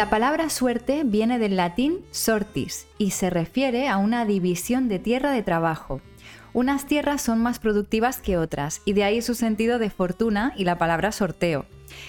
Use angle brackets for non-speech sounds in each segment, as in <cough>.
La palabra suerte viene del latín sortis y se refiere a una división de tierra de trabajo. Unas tierras son más productivas que otras y de ahí su sentido de fortuna y la palabra sorteo.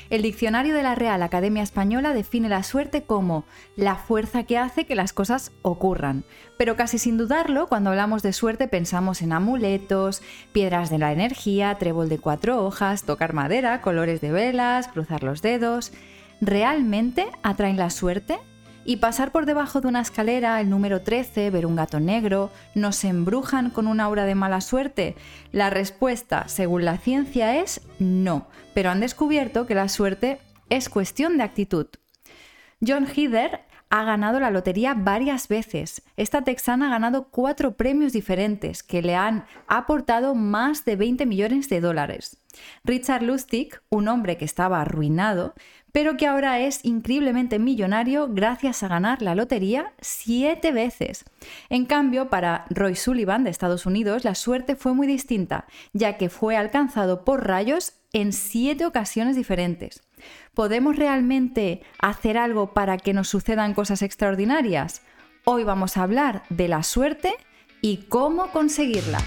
El diccionario de la Real Academia Española define la suerte como la fuerza que hace que las cosas ocurran. Pero casi sin dudarlo, cuando hablamos de suerte pensamos en amuletos, piedras de la energía, trébol de cuatro hojas, tocar madera, colores de velas, cruzar los dedos. ¿Realmente atraen la suerte? y pasar por debajo de una escalera, el número 13, ver un gato negro, ¿nos embrujan con una aura de mala suerte? La respuesta, según la ciencia, es no, pero han descubierto que la suerte es cuestión de actitud. John Heather ha ganado la lotería varias veces. Esta texana ha ganado cuatro premios diferentes que le han aportado más de 20 millones de dólares. Richard Lustig, un hombre que estaba arruinado, pero que ahora es increíblemente millonario gracias a ganar la lotería siete veces. En cambio, para Roy Sullivan de Estados Unidos, la suerte fue muy distinta, ya que fue alcanzado por rayos en siete ocasiones diferentes. ¿Podemos realmente hacer algo para que nos sucedan cosas extraordinarias? Hoy vamos a hablar de la suerte y cómo conseguirla.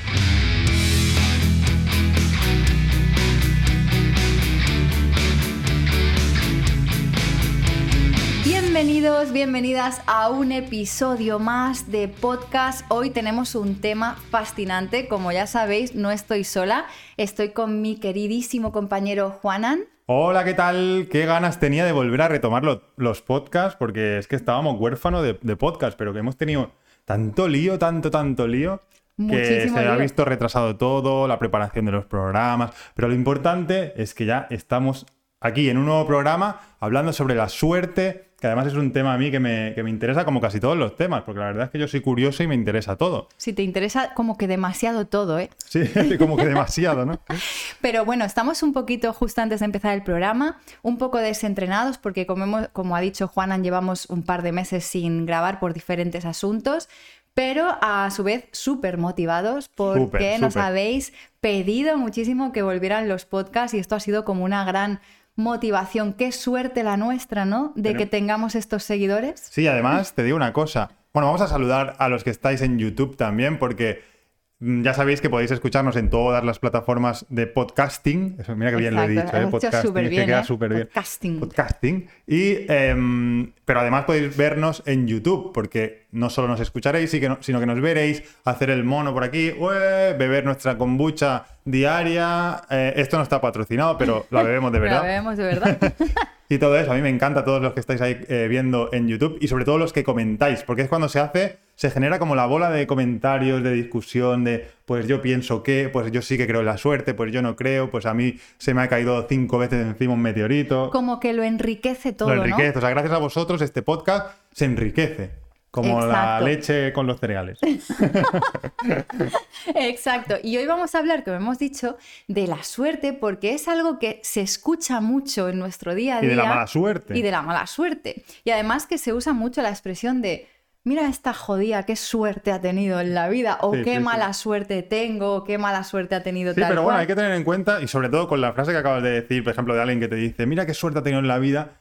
Bienvenidos, bienvenidas a un episodio más de podcast. Hoy tenemos un tema fascinante. Como ya sabéis, no estoy sola, estoy con mi queridísimo compañero Juanan. Hola, ¿qué tal? Qué ganas tenía de volver a retomar los podcasts, porque es que estábamos huérfanos de, de podcast, pero que hemos tenido tanto lío, tanto, tanto lío, que se ha visto retrasado todo, la preparación de los programas, pero lo importante es que ya estamos aquí en un nuevo programa hablando sobre la suerte, que además es un tema a mí que me, interesa como casi todos los temas, porque la verdad es que yo soy curioso y me interesa todo. Sí, te interesa como que demasiado todo, ¿eh? Sí, <laughs> como que demasiado, ¿no? <laughs> Pero bueno, estamos un poquito justo antes de empezar el programa, un poco desentrenados, porque como, como ha dicho Juanan, llevamos un par de meses sin grabar por diferentes asuntos, pero a su vez súper motivados porque nos habéis pedido muchísimo que volvieran los podcasts y esto ha sido como una gran motivación. Qué suerte la nuestra, ¿no? De que tengamos estos seguidores. Sí, además te digo una cosa. Bueno, vamos a saludar a los que estáis en YouTube también, porque ya sabéis que podéis escucharnos en todas las plataformas de podcasting. Eso, mira que bien lo he dicho, ¿eh? <laughs> podcasting. Bien, que queda súper bien. Podcasting. Podcasting. Y, em, pero además podéis vernos en YouTube, porque no solo nos escucharéis, sino que nos veréis hacer el mono por aquí, beber nuestra kombucha diaria. Eh, esto no está patrocinado, pero la <laughs> bebemos de verdad. la bebemos de verdad. <laughs> y todo eso, a mí me encanta todos los que estáis ahí eh, viendo en YouTube y sobre todo los que comentáis, porque es cuando se hace, se genera como la bola de comentarios, de discusión, de pues yo pienso que, pues yo sí que creo en la suerte, pues yo no creo, pues a mí se me ha caído cinco veces encima un meteorito. Como que lo enriquece todo. Lo enriquece, o sea, gracias a vosotros este podcast se enriquece. Como la leche con los cereales. <laughs> Exacto. Y hoy vamos a hablar, como hemos dicho, de la suerte, porque es algo que se escucha mucho en nuestro día a día. Y de la mala suerte. Y de la mala suerte. Y además que se usa mucho la expresión de, mira esta jodida, qué suerte ha tenido en la vida, o qué mala suerte tengo, o qué mala suerte ha tenido sí, pero bueno, hay que tener en cuenta, y sobre todo con la frase que acabas de decir, por ejemplo, de alguien que te dice, mira qué suerte ha tenido en la vida,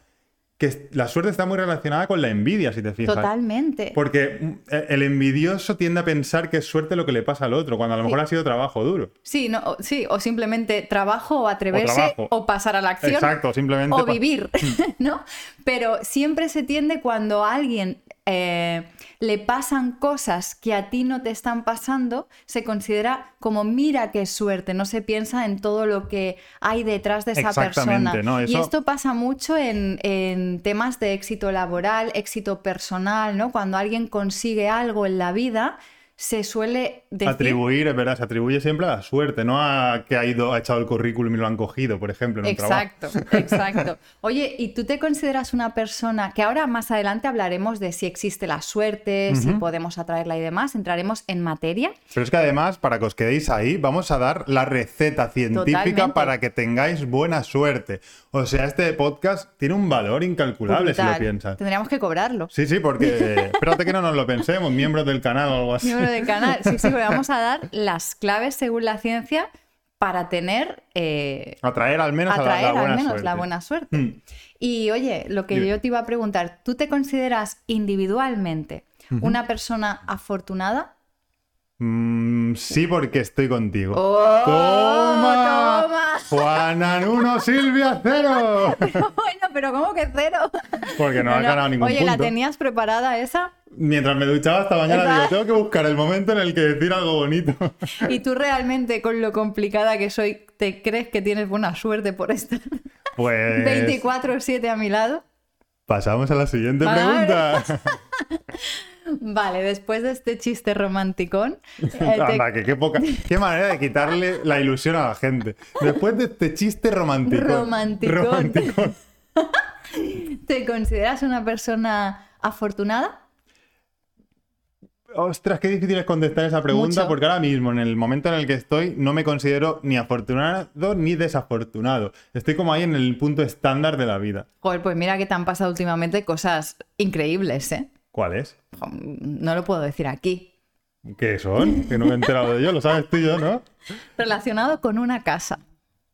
que la suerte está muy relacionada con la envidia, si te fijas. Totalmente. Porque mm, e, el envidioso tiende a pensar que es suerte lo que le pasa al otro, cuando a lo mejor ha sido trabajo duro. Sí, no, sí, o simplemente trabajo o atreverse o, pasar a la acción. Exacto, simplemente. O vivir, <laughs> <laughs> ¿no? Pero siempre se tiende cuando alguien eh, le pasan cosas que a ti no te están pasando, se considera como mira qué suerte, no se piensa en todo lo que hay detrás de esa persona. Y esto pasa mucho en, en, temas de éxito laboral, éxito personal, ¿no? Cuando alguien consigue algo en la vida, se suele decir... Atribuir, es verdad, se atribuye siempre a la suerte, no a que ha ido, ha echado el currículum y lo han cogido, por ejemplo, en exacto, trabajo. Exacto, <laughs> Oye, ¿y tú te consideras una persona que ahora más adelante hablaremos de si existe la suerte, si podemos atraerla y demás, entraremos en materia? Pero es que además, para que os quedéis ahí, vamos a dar la receta científica para que tengáis buena suerte. O sea, este podcast tiene un valor incalculable si lo piensas. Tendríamos que cobrarlo. Sí, sí, porque <laughs> espérate que no nos lo pensemos, miembros del canal o algo así del canal. Sí, sí, vamos a dar las claves según la ciencia para tener... Eh, atraer al menos, atraer la, buena al menos suerte. la buena suerte. Hmm. Y oye, lo que yo te iba a preguntar, ¿tú te consideras individualmente una persona afortunada? Mm, sí, porque estoy contigo. Oh, ¡Toma! ¡Juana uno, Silvia cero! <laughs> bueno, pero ¿cómo que cero? Porque no, ha ganado ningún oye, punto. ¿la tenías preparada esa? Mientras me duchaba esta mañana, digo, tengo que buscar el momento en el que decir algo bonito. <laughs> ¿Y tú realmente, con lo complicada que soy, te crees que tienes buena suerte por estar <laughs> pues... 24-7 a mi lado? Pasamos a la siguiente pregunta. <laughs> Vale, después de este chiste romanticón. Eh, qué, poca, qué manera de quitarle la ilusión a la gente. Después de este chiste romántico. Romanticón. ¿Te consideras una persona afortunada? Ostras, qué difícil es contestar esa pregunta porque ahora mismo, en el momento en el que estoy, no me considero ni afortunado ni desafortunado. Estoy como ahí en el punto estándar de la vida. Joder, pues mira que te han pasado últimamente cosas increíbles, ¿eh? ¿Cuáles? No lo puedo decir aquí. ¿Qué son? Que no me he enterado de ello, lo sabes tú y yo, ¿no? Relacionado con una casa.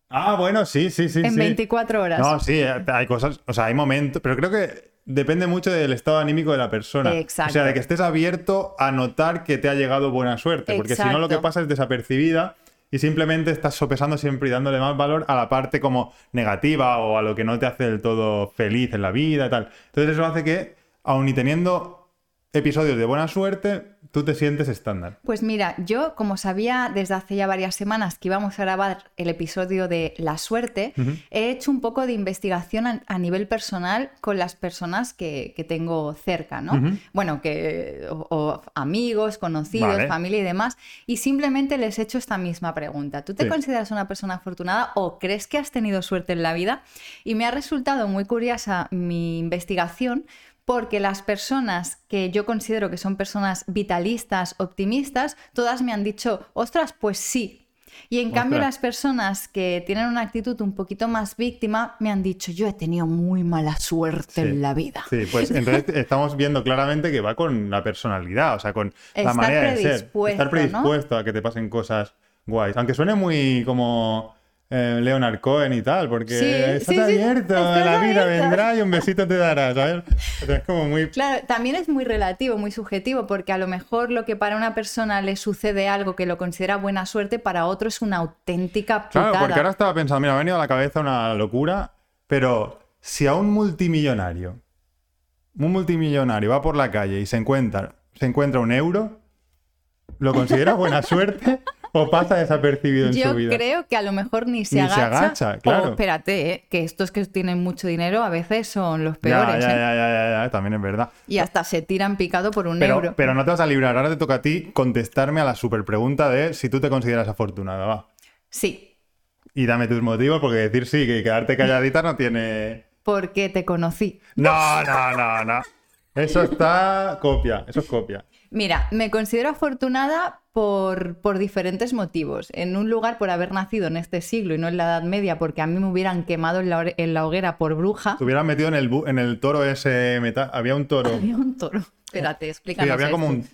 Ah, bueno, sí, sí, sí. En 24 horas. No, sí, hay cosas, o sea, hay momentos, pero creo que depende mucho del estado anímico de la persona. Exacto. O sea, de que estés abierto a notar que te ha llegado buena suerte, porque si no lo que pasa es desapercibida y simplemente estás sopesando siempre y dándole más valor a la parte como negativa o a lo que no te hace del todo feliz en la vida y tal. Entonces eso hace que aun y teniendo episodios de buena suerte, tú te sientes estándar. Pues mira, yo como sabía desde hace ya varias semanas que íbamos a grabar el episodio de la suerte, he hecho un poco de investigación a, nivel personal con las personas que, tengo cerca, ¿no? Bueno, que o, amigos, conocidos, familia y demás, y simplemente les he hecho esta misma pregunta. ¿Tú te consideras una persona afortunada o crees que has tenido suerte en la vida? Y me ha resultado muy curiosa mi investigación porque las personas que yo considero que son personas vitalistas, optimistas, todas me han dicho, ostras, pues sí. Y en cambio las personas que tienen una actitud un poquito más víctima me han dicho, yo he tenido muy mala suerte en la vida. Sí, pues entonces <laughs> estamos viendo claramente que va con la personalidad, o sea, con la manera de ser. Estar predispuesto a que te pasen cosas guays. Aunque suene muy como eh, Leonard Cohen y tal, porque sí, estás abierto, la vida vendrá y un besito te dará, ¿sabes? es como muy... Claro, también es muy relativo, muy subjetivo, porque a lo mejor lo que para una persona le sucede algo que lo considera buena suerte, para otro es una auténtica putada. Claro, porque ahora estaba pensando, mira, me ha venido a la cabeza una locura, pero si a un multimillonario, un multimillonario va por la calle y se encuentra, se encuentra un euro, ¿lo considera buena <laughs> suerte? O pasa desapercibido en su vida. Yo creo que a lo mejor ni se agacha. Se agacha claro. O espérate, ¿eh? que estos que tienen mucho dinero a veces son los peores. Ya, ya, ya, ya, ya, también es verdad. Y hasta se tiran picado por un pero, euro. Pero no te vas a librar. Ahora te toca a ti contestarme a la super pregunta de si tú te consideras afortunada, va. Sí. Y dame tus motivos, porque decir sí, que quedarte calladita no tiene. Porque te conocí. No, no, no, no. Eso está copia, eso es copia. Mira, me considero afortunada por, por, diferentes motivos. En un lugar por haber nacido en este siglo y no en la Edad Media, porque a mí me hubieran quemado en la, hoguera por bruja. Te hubieran metido en el, en el toro ese metal. Había un toro. Había un toro. Espérate, explícanos. Sí, había como un.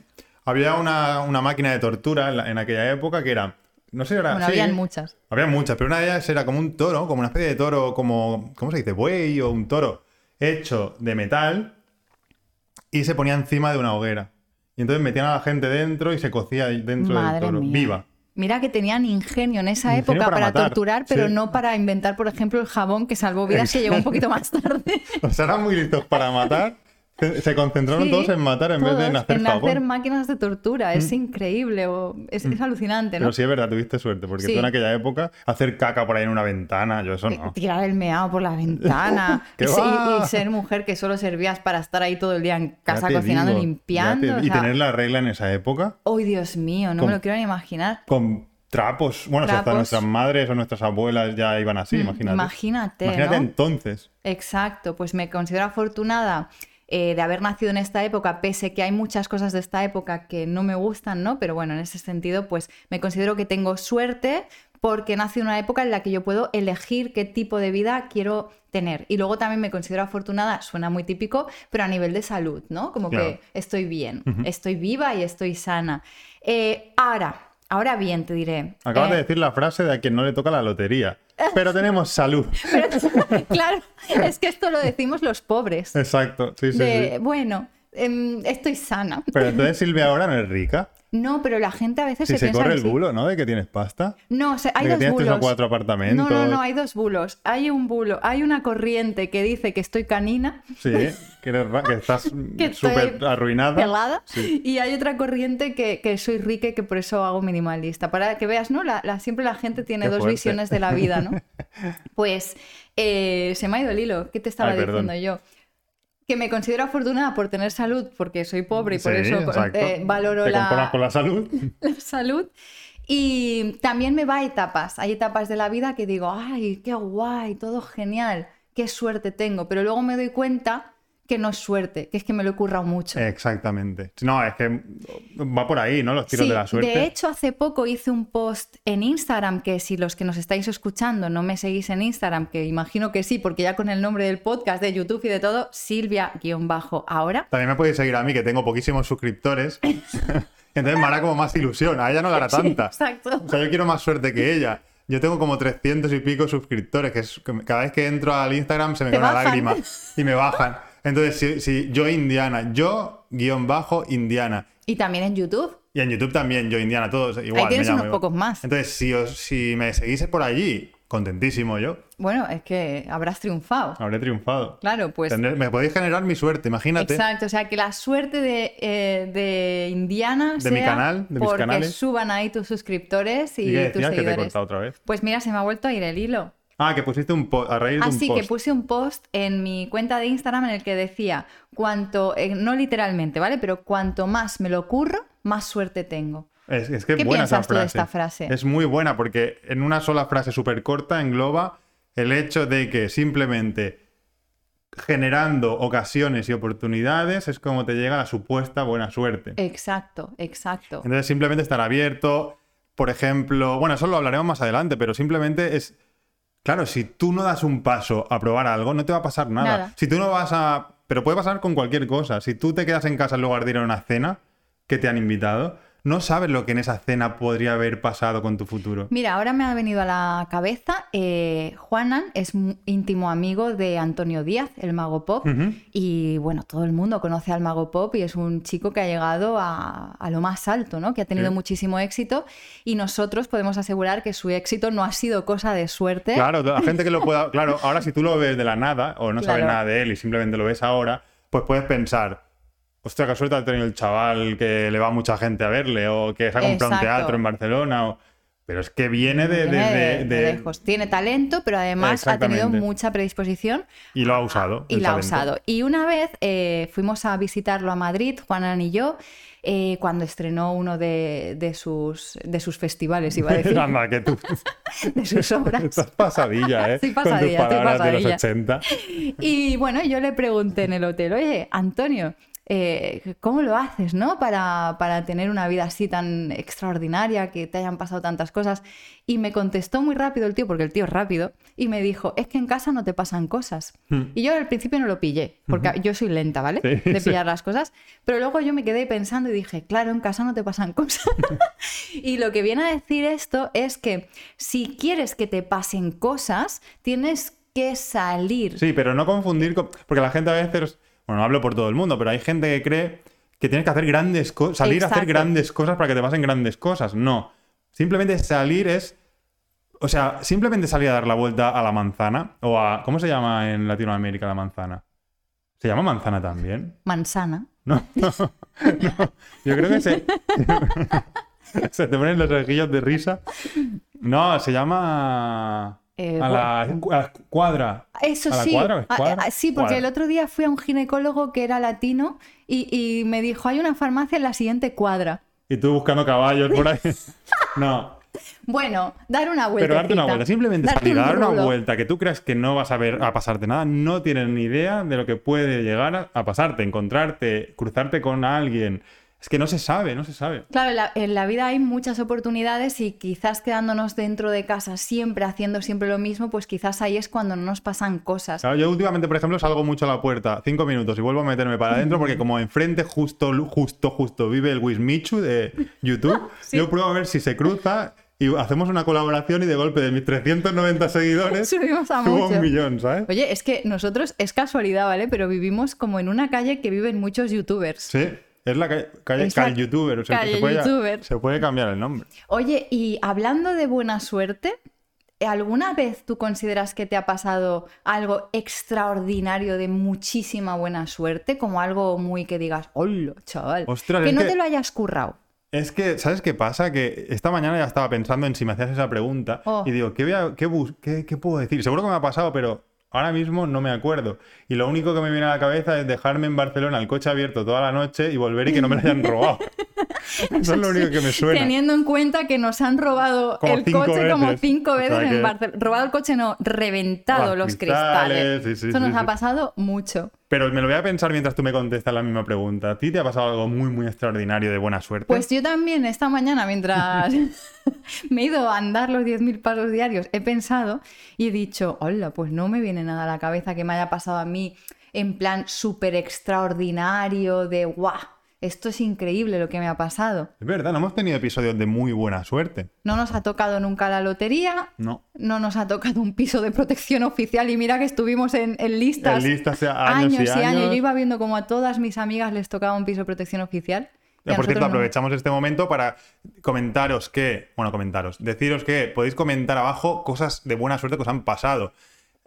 Había una, máquina de tortura en, aquella época que era. No sé, era. Bueno, habían muchas. Había muchas, pero una de ellas era como un toro, como una especie de toro, como. ¿Cómo se dice? Buey o un toro hecho de metal y se ponía encima de una hoguera. Y entonces metían a la gente dentro y se cocía dentro del toro, viva. Mira que tenían ingenio en esa época para, torturar, pero no para inventar, por ejemplo, el jabón que salvó vidas que llegó un <laughs> poquito más tarde. o sea, eran muy listos para matar <laughs> se concentraron todos en matar en vez de en hacer En hacer máquinas de tortura. Es mm. increíble. O... Es, mm. alucinante, ¿no? Pero sí es verdad, tuviste suerte. Porque tú en aquella época, hacer caca por ahí en una ventana, yo eso no. Tirar el meado por la <laughs> ventana. y, ser mujer que solo servías para estar ahí todo el día en casa cocinando, limpiando. Y tener la regla en esa época. ¡Ay, Dios mío! No me lo quiero ni imaginar. Con trapos. Bueno, hasta nuestras madres o nuestras abuelas ya iban así, mm, imagínate. Imagínate. Imagínate entonces. Exacto. Pues me considero afortunada eh, de haber nacido en esta época, pese que hay muchas cosas de esta época que no me gustan, ¿no? Pero bueno, en ese sentido, pues me considero que tengo suerte porque nací en una época en la que yo puedo elegir qué tipo de vida quiero tener. Y luego también me considero afortunada, suena muy típico, pero a nivel de salud, ¿no? Como que estoy bien, estoy viva y estoy sana. Eh, ahora, Ahora bien, te diré. Acabas de eh, decir la frase de a quien no le toca la lotería. Pero tenemos salud. <laughs> pero- claro, es que esto lo decimos los pobres. Exacto, sí, sí, De, sí. bueno, em, estoy sana. Pero entonces Silvia ahora no es rica. No, pero la gente a veces Si se, se piensa corre que el sí. bulo, ¿no? De que tienes pasta. No, o sea, hay de que dos tienes tres o bulos. cuatro apartamentos. No, no, no, hay dos bulos. Hay un bulo, hay una corriente que dice que estoy canina, Sí, que, eres que estás <laughs> que súper arruinada. pelada, Sí. y hay otra corriente que, que soy rica y que por eso hago minimalista. Para que veas, ¿no? La, la- siempre la gente tiene Qué dos fuerte. visiones de la vida, ¿no? <laughs> Pues eh, se me ha ido el hilo. ¿Qué te estaba Ay, perdón. diciendo yo? Que me considero afortunada por tener salud, porque soy pobre y por Sí, eso eh, valoro Te la, con la salud. <laughs> la salud. Y también me va a etapas. Hay etapas de la vida que digo, ay, qué guay, todo genial, qué suerte tengo. Pero luego me doy cuenta que no es suerte, que es que me lo he currado mucho. Exactamente. No, es que va por ahí, ¿no? Los tiros Sí, de la suerte. de hecho, hace poco hice un post en Instagram que si los que nos estáis escuchando no me seguís en Instagram, que imagino que sí, porque ya con el nombre del podcast, de YouTube y de todo, Silvia-ahora. También me podéis seguir a mí, que tengo poquísimos suscriptores. <laughs> Entonces me hará como más ilusión. A ella no le hará tanta. Exacto. O sea, yo quiero más suerte que ella. Yo tengo como 300 y pico suscriptores, que, es, que cada vez que entro al Instagram se me cae una bajan. lágrima <laughs> y me bajan. Entonces, si, si yo Indiana, yo guion bajo Indiana. Y también en YouTube. Y en YouTube también, yo Indiana, todos igual. Ahí tienes me llamo unos igual. pocos más. Entonces, si, os, si me seguís por allí, contentísimo yo, Bueno, es que habrás triunfado. habré triunfado. Claro, pues Tendré- me podéis generar mi suerte, imagínate. Exacto, o sea, que la suerte de, eh, de Indiana De mi sea canal, de mis porque canales. suban ahí tus suscriptores y, ¿Y qué tus decías que te he seguidores. cortado otra vez? Pues mira, se me ha vuelto a ir el hilo. Ah, que pusiste un post, a raíz de un Así post. que puse un post en mi cuenta de Instagram en el que decía, cuanto, eh, no literalmente, ¿vale? Pero cuanto más me lo curro, más suerte tengo. Es, es que es ¿Qué buena esa tú de esta frase? Es muy buena porque en una sola frase súper corta engloba el hecho de que simplemente generando ocasiones y oportunidades es como te llega la supuesta buena suerte. Exacto, exacto. Entonces simplemente estar abierto, por ejemplo, bueno, eso lo hablaremos más adelante, pero simplemente es, claro, si tú no das un paso a probar algo, no te va a pasar nada. Nada. Si tú no vas a, pero puede pasar con cualquier cosa. Si tú te quedas en casa en lugar de ir a una cena que te han invitado, no sabes lo que en esa cena podría haber pasado con tu futuro. Mira, ahora me ha venido a la cabeza, eh, Juanan es íntimo amigo de Antonio Díaz, el mago pop, y bueno, todo el mundo conoce al mago pop y es un chico que ha llegado a, a lo más alto, ¿no? Que ha tenido Sí. muchísimo éxito y nosotros podemos asegurar que su éxito no ha sido cosa de suerte. Claro, la gente que lo pueda. <laughs> Claro, ahora si tú lo ves de la nada o no sabes nada de él y simplemente lo ves ahora, pues puedes pensar. Hostia, qué suerte ha tenido el chaval que le va mucha gente a verle o que se ha comprado un teatro en Barcelona. o- Pero es que viene de. de- Viene de- de- de de- lejos. Tiene talento, pero además ha tenido mucha predisposición Y lo ha usado. Y la ha usado. Y una vez eh, fuimos a visitarlo a Madrid, Juanan y yo, eh, cuando estrenó uno de, de sus, de sus festivales, iba a <laughs> decir, Anda, que tú <laughs> de sus obras. estás pasadilla, ¿eh? <laughs> Estoy Con tus pasadilla, estoy palabras de los pasadilla. 80. Y bueno, yo le pregunté en el hotel, oye, Antonio, eh, ¿cómo lo haces, no? Para, para tener una vida así tan extraordinaria, que te hayan pasado tantas cosas. Y me contestó muy rápido el tío, porque el tío es rápido, y me dijo, es que en casa no te pasan cosas. Y yo al principio no lo pillé, porque yo soy lenta, ¿vale? Hmm. Sí, de sí. pillar las cosas. Pero luego yo me quedé pensando y dije, claro, en casa no te pasan cosas. <laughs> y lo que viene a decir esto es que si quieres que te pasen cosas, tienes que salir. Sí, pero no confundir con... Porque la gente a veces... Bueno, no hablo por todo el mundo, pero hay gente que cree que tienes que hacer grandes cosas, salir a hacer grandes cosas para que te pasen grandes cosas. No. Simplemente salir es... O sea, simplemente salir a dar la vuelta a la manzana o a... ¿Cómo se llama en Latinoamérica la manzana? ¿Se llama manzana también? Manzana. No, <laughs> no, no. Yo creo que se... <laughs> se te ponen los ojillos de risa. No, se llama... Eh, a, la, a la cuadra. Eso ¿A la sí. cuadra Ah, cuadra? sí, porque Cuadra. el otro día fui a un ginecólogo que era latino y, y me dijo, hay una farmacia en la siguiente cuadra. Y tú buscando caballos por ahí. <laughs> No, Bueno, dar una vuelta. pero darte una vuelta. Simplemente Darte salir un dar una vuelta que tú creas que no vas a ver a pasarte nada, no tienes ni idea de lo que puede llegar a, a pasarte, encontrarte, cruzarte con alguien. Es que no se sabe, no se sabe. Claro, en la, en la, vida hay muchas oportunidades y quizás quedándonos dentro de casa siempre, haciendo siempre lo mismo, pues quizás ahí es cuando no nos pasan cosas. Claro, yo últimamente, por ejemplo, salgo mucho a la puerta, cinco minutos y vuelvo a meterme para adentro porque como enfrente justo, justo, justo vive el Wismichu de YouTube, <laughs> sí. yo pruebo a ver si se cruza y hacemos una colaboración y de golpe de mis 390 seguidores subimos a subo un millón, ¿sabes? Oye, es que nosotros, es casualidad, ¿vale? Pero vivimos como en una calle que viven muchos youtubers. Sí. Es la calle, calle Cal YouTuber, o sea, calle se, puede, YouTuber. se puede cambiar el nombre. Oye, y hablando de buena suerte, ¿alguna vez tú consideras que te ha pasado algo extraordinario de muchísima buena suerte? Como algo muy que digas, hola, chaval. Ostras, que no que- te lo hayas currado. Es que, ¿sabes qué pasa? Que esta mañana ya estaba pensando en si me hacías esa pregunta Oh. y digo, ¿qué, voy a- qué, bus- qué- qué puedo decir? Seguro que me ha pasado, pero ahora mismo no me acuerdo. Y lo único que me viene a la cabeza es dejarme en Barcelona el coche abierto toda la noche y volver y que no me lo hayan robado. <laughs> Eso es lo único que me suena. Teniendo en cuenta que nos han robado Como el cinco coche como veces. cinco O veces sea en que- Barcelona. Robado el coche, no, reventado Los los cristales, cristales. sí, sí, Eso sí, nos ha pasado mucho. Pero me lo voy a pensar mientras tú me contestas la misma pregunta. ¿A ti te ha pasado algo muy, muy extraordinario de buena suerte? Pues yo también esta mañana, mientras <laughs> me he ido a andar los 10.000 pasos diarios, he pensado y he dicho, hola, pues no me viene nada a la cabeza que me haya pasado a mí en plan súper extraordinario de, guau, esto es increíble lo que me ha pasado. Es verdad, no hemos tenido episodios de muy buena suerte. No nos ha tocado nunca la lotería, No. no nos ha tocado un piso de protección oficial y mira que estuvimos en, en listas. En listas años y años. Yo iba viendo como a todas mis amigas les tocaba un piso de protección oficial. Por cierto, no. aprovechamos este momento para comentaros que, bueno, comentaros, deciros que podéis comentar abajo cosas de buena suerte que os han pasado.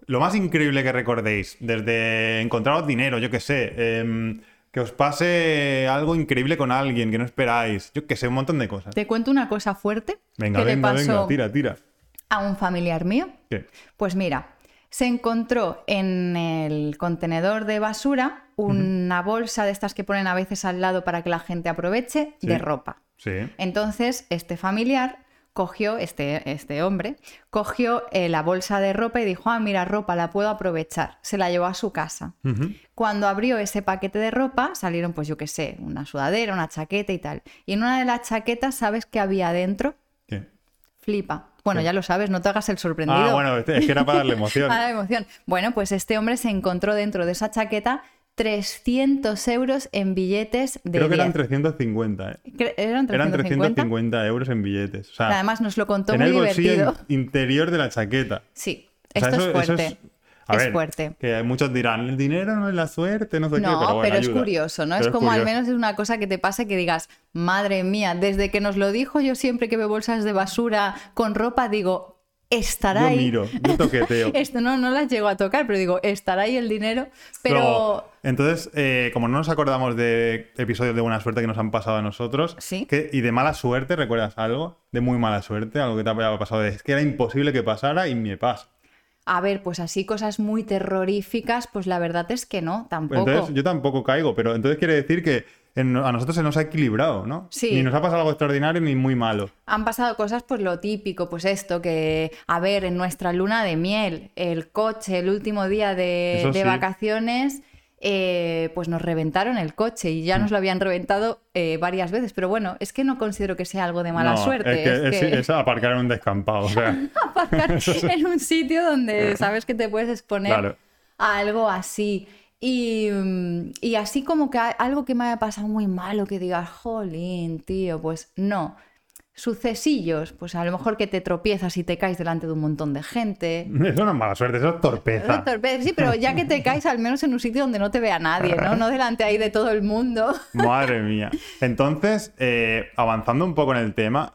Lo más increíble que recordéis, desde encontraros dinero, yo qué sé, em, que os pase algo increíble con alguien que no esperáis, yo qué sé, un montón de cosas. Te cuento una cosa fuerte Venga, que venga, le pasó venga, tira, tira. a un familiar mío. ¿Qué? Pues mira, se encontró en el contenedor de basura una bolsa de estas que ponen a veces al lado para que la gente aproveche Sí. de ropa. Sí. Entonces, este familiar cogió, este, este hombre, cogió eh, la bolsa de ropa y dijo, ah, mira, ropa, la puedo aprovechar. Se la llevó a su casa. Cuando abrió ese paquete de ropa, salieron, pues yo qué sé, una sudadera, una chaqueta y tal. Y en una de las chaquetas, ¿sabes qué había adentro? ¿Qué? Flipa. Bueno, ¿Qué? ya lo sabes, no te hagas el sorprendido. Ah, bueno, es que era para darle <laughs> emoción. Para la emoción. Bueno, pues este hombre se encontró dentro de esa chaqueta 300 euros en billetes de Creo que eran 10. 350, ¿eh? Cre- ¿Eran 350? Eran 350 euros en billetes. O sea, Además nos lo contó en muy el bolsillo divertido. in- interior de la chaqueta. Sí, O sea, esto eso- es eso fuerte. a es ver, fuerte. Que muchos dirán, el dinero no es la suerte, no sé qué, pero bueno, es ayuda. curioso, ¿no? Pero es como al menos es una cosa que te pase que digas, madre mía, desde que nos lo dijo yo siempre que veo bolsas de basura con ropa, digo, estará Yo ahí. miro, yo toqueteo. <laughs> Esto no, no las llego a tocar, pero digo, estará ahí el dinero. Pero Luego, entonces, eh, como no nos acordamos de episodios de buena suerte que nos han pasado a nosotros, Sí. ¿qué- y de mala suerte, ¿recuerdas algo? De muy mala suerte, algo que te haya pasado. Es que era imposible que pasara y me pasa. A ver, pues así cosas muy terroríficas, pues la verdad es que no, tampoco. Entonces, yo tampoco caigo, pero entonces quiere decir que en- a nosotros se nos ha equilibrado, ¿no? Sí. Ni nos ha pasado algo extraordinario ni muy malo. Han pasado cosas, pues lo típico, pues esto, que, a ver, en nuestra luna de miel, el coche, el último día de, de sí. vacaciones, eh, pues nos reventaron el coche y Mm. ya nos lo habían reventado eh, varias veces. Pero bueno, es que no considero que sea algo de mala No, suerte. Es que, es es- que es aparcar en un descampado. O sea, <laughs> aparcar <laughs> en un sitio donde <laughs> sabes que te puedes exponer Claro. a algo así. Y, mm, y así como que algo que me haya pasado muy malo, que digas, jolín, tío, pues no. Sucesillos, pues a lo mejor que te tropiezas y te caes delante de un montón de gente. eso <laughs> no es mala suerte, eso es torpeza. Torpe- Sí, pero ya que te caes al menos en un sitio donde no te vea nadie, ¿no? No delante ahí de todo el mundo. <laughs> Madre mía. Entonces, eh, avanzando un poco en el tema.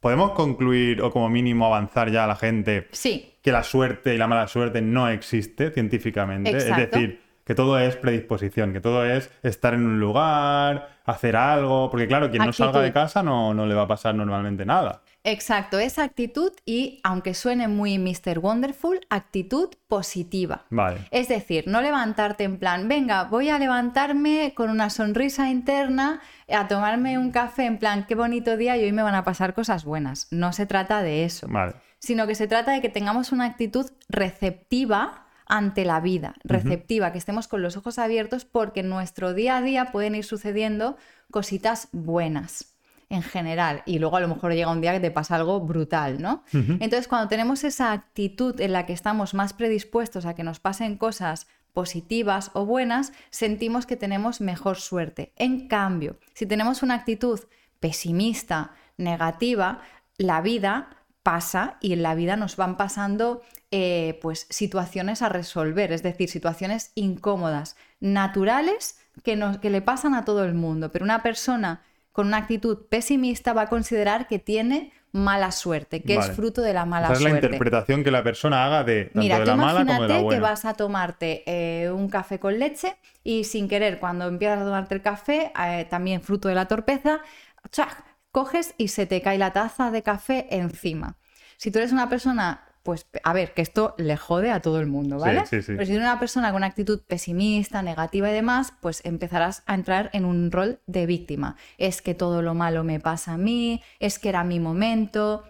¿podemos concluir o como mínimo avanzar ya a la gente Sí, que la suerte y la mala suerte no existe científicamente? Exacto. Es decir, que todo es predisposición, que todo es estar en un lugar, hacer algo, porque claro, quien no salga de casa no, no le va a pasar normalmente nada. exacto, esa actitud y, aunque suene muy Mr. Wonderful, actitud positiva. Vale. Es decir, no levantarte en plan, venga, voy a levantarme con una sonrisa interna, a tomarme un café en plan, qué bonito día y hoy me van a pasar cosas buenas. No se trata de eso, Vale. sino que se trata de que tengamos una actitud receptiva ante la vida, receptiva, que estemos con los ojos abiertos porque en nuestro día a día pueden ir sucediendo cositas buenas en general y luego a lo mejor llega un día que te pasa algo brutal, ¿no? Entonces cuando tenemos esa actitud en la que estamos más predispuestos a que nos pasen cosas positivas o buenas, sentimos que tenemos mejor suerte. En cambio, si tenemos una actitud pesimista, negativa, la vida pasa y en la vida nos van pasando eh, pues situaciones a resolver, es decir, situaciones incómodas, naturales que, nos, que le pasan a todo el mundo, pero una persona con una actitud pesimista va a considerar que tiene mala suerte, que es fruto de la mala suerte. es la interpretación que la persona haga de tanto de la mala como de la buena. que vas a tomarte eh, un café con leche y sin querer, cuando empiezas a tomarte el café, eh, también fruto de la torpeza, coges y se te cae la taza de café encima. Si tú eres una persona pues a ver, que esto le jode a todo el mundo, ¿vale? Sí, sí, Pero si eres una persona con una actitud pesimista, negativa y demás, pues empezarás a entrar en un rol de víctima. Es que todo lo malo me pasa a mí, es que era mi momento,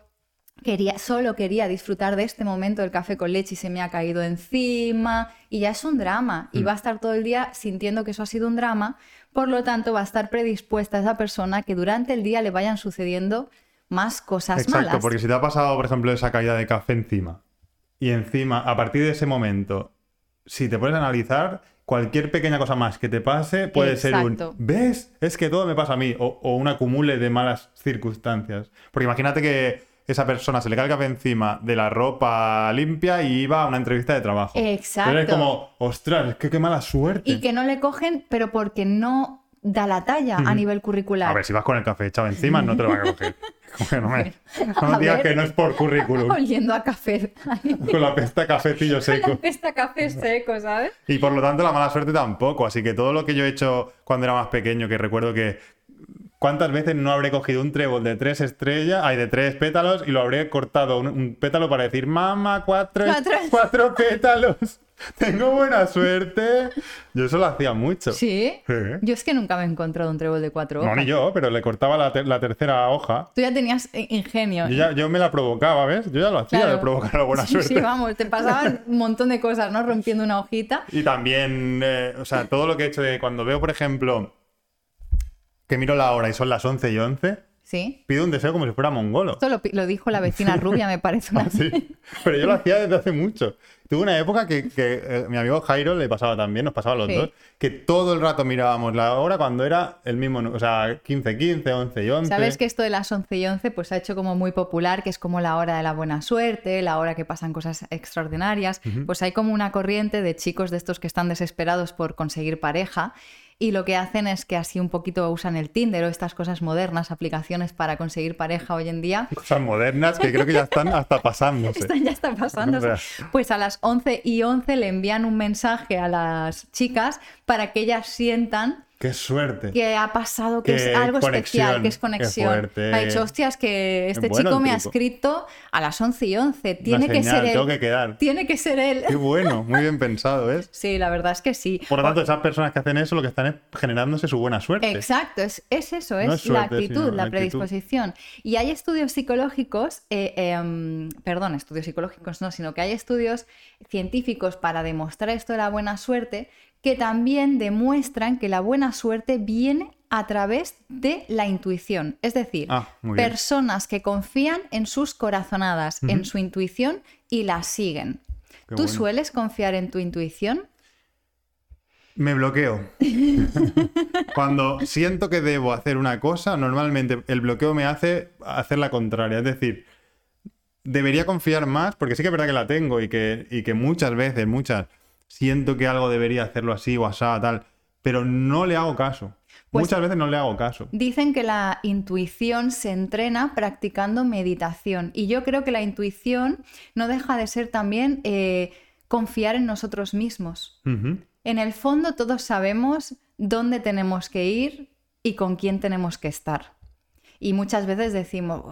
quería, solo quería disfrutar de este momento del café con leche y se me ha caído encima y ya es un drama y mm. va a estar todo el día sintiendo que eso ha sido un drama, por lo tanto va a estar predispuesta a esa persona que durante el día le vayan sucediendo más cosas Exacto, porque si te ha pasado, por ejemplo, esa caída de café encima, y encima, a partir de ese momento, si te puedes analizar, cualquier pequeña cosa más que te pase puede ser un ¿ves? Es que todo me pasa a mí, o, un acumule de malas circunstancias. Porque imagínate que esa persona se le cae el café encima de la ropa limpia y iba a una entrevista de trabajo. Exacto. es como, ostras, qué mala suerte. Y que no le cogen, pero porque no da la talla a nivel curricular. A ver, si vas con el café echado encima, no te lo van a coger. <laughs> no me, no digas que no es por currículum. <laughs> Oliendo a café. con la pesta cafecillo seco. Con la pesta café seco, ¿sabes? Y por lo tanto la mala suerte tampoco. Así que todo lo que yo he hecho cuando era más pequeño, que recuerdo que ¿Cuántas veces no habré cogido un trébol de tres estrellas, hay de tres pétalos, y lo habré cortado un, pétalo para decir, mamá, cuatro, cuatro pétalos? <laughs> Tengo buena suerte. Yo eso lo hacía mucho. ¿Sí? Yo es que nunca me he encontrado un trébol de cuatro hojas. No, ni yo, pero le cortaba la, tercera hoja. Tú ya tenías ingenio. Yo, me la provocaba, ¿ves? Yo ya lo hacía de provocar la buena suerte. Sí, vamos, te pasaban <laughs> un montón de cosas, ¿no? Rompiendo una hojita. Y también, eh, o sea, todo lo que he hecho de cuando veo, por ejemplo, que miro la hora y son las 11 y 11. Sí. Pido un deseo como si fuera mongolo. Esto lo, dijo la vecina <laughs> rubia, me parece. Una... Ah, sí. Pero yo lo hacía desde hace mucho. Tuve una época que, eh, mi amigo Jairo le pasaba también, nos pasaba a los dos, que todo el rato mirábamos la hora cuando era el mismo, o sea, 15, 15, 11 y 11. Sabes que esto de las 11 y 11 pues ha hecho como muy popular, que es como la hora de la buena suerte, la hora que pasan cosas extraordinarias. Pues hay como una corriente de chicos de estos que están desesperados por conseguir pareja y lo que hacen es que así un poquito usan el Tinder o estas cosas modernas, aplicaciones para conseguir pareja hoy en día. Cosas modernas que creo que ya están hasta pasándose. <laughs> Están ya están pasándose. Pues a las 11 y 11 le envían un mensaje a las chicas para que ellas sientan Qué suerte. Que ha pasado, que es algo especial, que es conexión. Ha dicho, hostias, que este chico me ha escrito a las 11 y 11. Tiene que ser él. Tengo que quedar. Tiene que ser él. Qué bueno, muy bien pensado, ¿ves? <laughs> Sí, la verdad es que sí. Por lo tanto, esas personas que hacen eso lo que están es generándose su buena suerte. Exacto, es, eso, es, la actitud, la, predisposición. Y hay estudios psicológicos, eh, em, perdón, estudios psicológicos no, sino que hay estudios científicos para demostrar esto de la buena suerte que también demuestran que la buena suerte viene a través de la intuición. Es decir, ah, personas que confían en sus corazonadas, en su intuición y la siguen. ¿Tú sueles confiar en tu intuición? Me bloqueo. <laughs> Cuando siento que debo hacer una cosa, normalmente el bloqueo me hace hacer la contraria. Es decir, debería confiar más, porque sí que es verdad que la tengo y que, y que muchas veces, muchas, siento que algo debería hacerlo así o así, tal, pero no le hago caso. Pues Muchas veces no le hago caso. Dicen que la intuición se entrena practicando meditación y yo creo que la intuición no deja de ser también eh, confiar en nosotros mismos. En el fondo todos sabemos dónde tenemos que ir y con quién tenemos que estar. Y muchas veces decimos,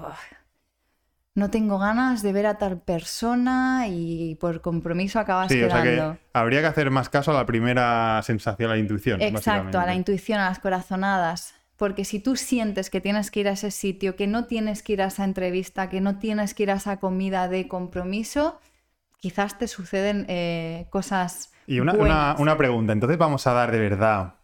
no tengo ganas de ver a tal persona y por compromiso acabas sí, O sea que habría que hacer más caso a la primera sensación, a la intuición. Exacto, a la intuición, a las corazonadas. Porque si tú sientes que tienes que ir a ese sitio, que no tienes que ir a esa entrevista, que no tienes que ir a esa comida de compromiso, quizás te suceden eh, cosas. Y una, una, una pregunta, entonces vamos a dar de verdad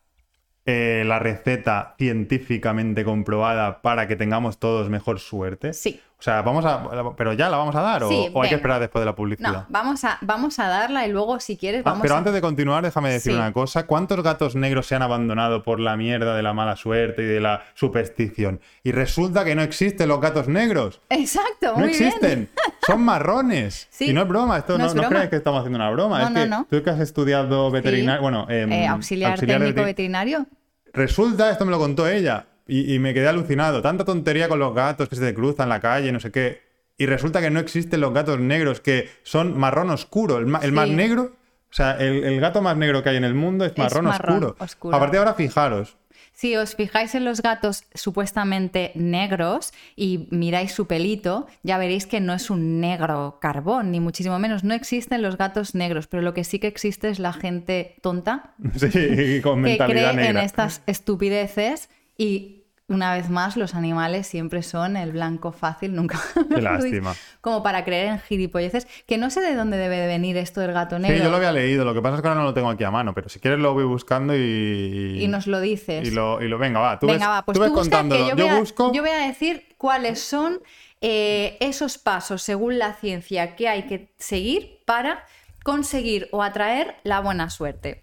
eh, la receta científicamente comprobada para que tengamos todos mejor suerte? Sí. O sea, vamos a. ¿Pero ya la vamos a dar? ¿O, hay que esperar después de la publicidad? No, vamos a, vamos a darla y luego, si quieres. Ah, vamos pero antes de continuar, déjame decir una cosa. ¿Cuántos gatos negros se han abandonado por la mierda de la mala suerte y de la superstición? Y resulta que no existen los gatos negros. Exacto, muy No existen. <laughs> Son marrones. Sí. Y no es broma. Esto no, no, crees que estamos haciendo una broma. es que tú que has estudiado veterinario. Bueno, em, eh, auxiliar, técnico veterinario. Resulta, esto me lo contó ella y, me quedé alucinado. Tanta tontería con los gatos que se cruzan en la calle, no sé qué. Y resulta que no existen los gatos negros, que son marrón oscuro. El, más negro, o sea, el, gato más negro que hay en el mundo es marrón, oscuro. A partir de ahora, fijaros. Si os fijáis en los gatos supuestamente negros y miráis su pelito, ya veréis que no es un negro carbón, ni muchísimo menos. No existen los gatos negros, pero lo que sí que existe es la gente tonta <laughs> sí, con que cree en estas estupideces y una vez más, los animales siempre son el blanco fácil, nunca. <laughs> Qué lástima. Como para creer en gilipolleces, que no sé de dónde debe de venir esto del gato negro. Sí, yo lo había leído, lo que pasa es que ahora no lo tengo aquí a mano, pero si quieres lo voy buscando y. Y nos lo dices. Y lo, y lo venga, va, tú venga, va, pues tú, contándolo. Yo, busco. Yo voy a decir cuáles son eh, esos pasos, según la ciencia, que hay que seguir para conseguir o atraer la buena suerte.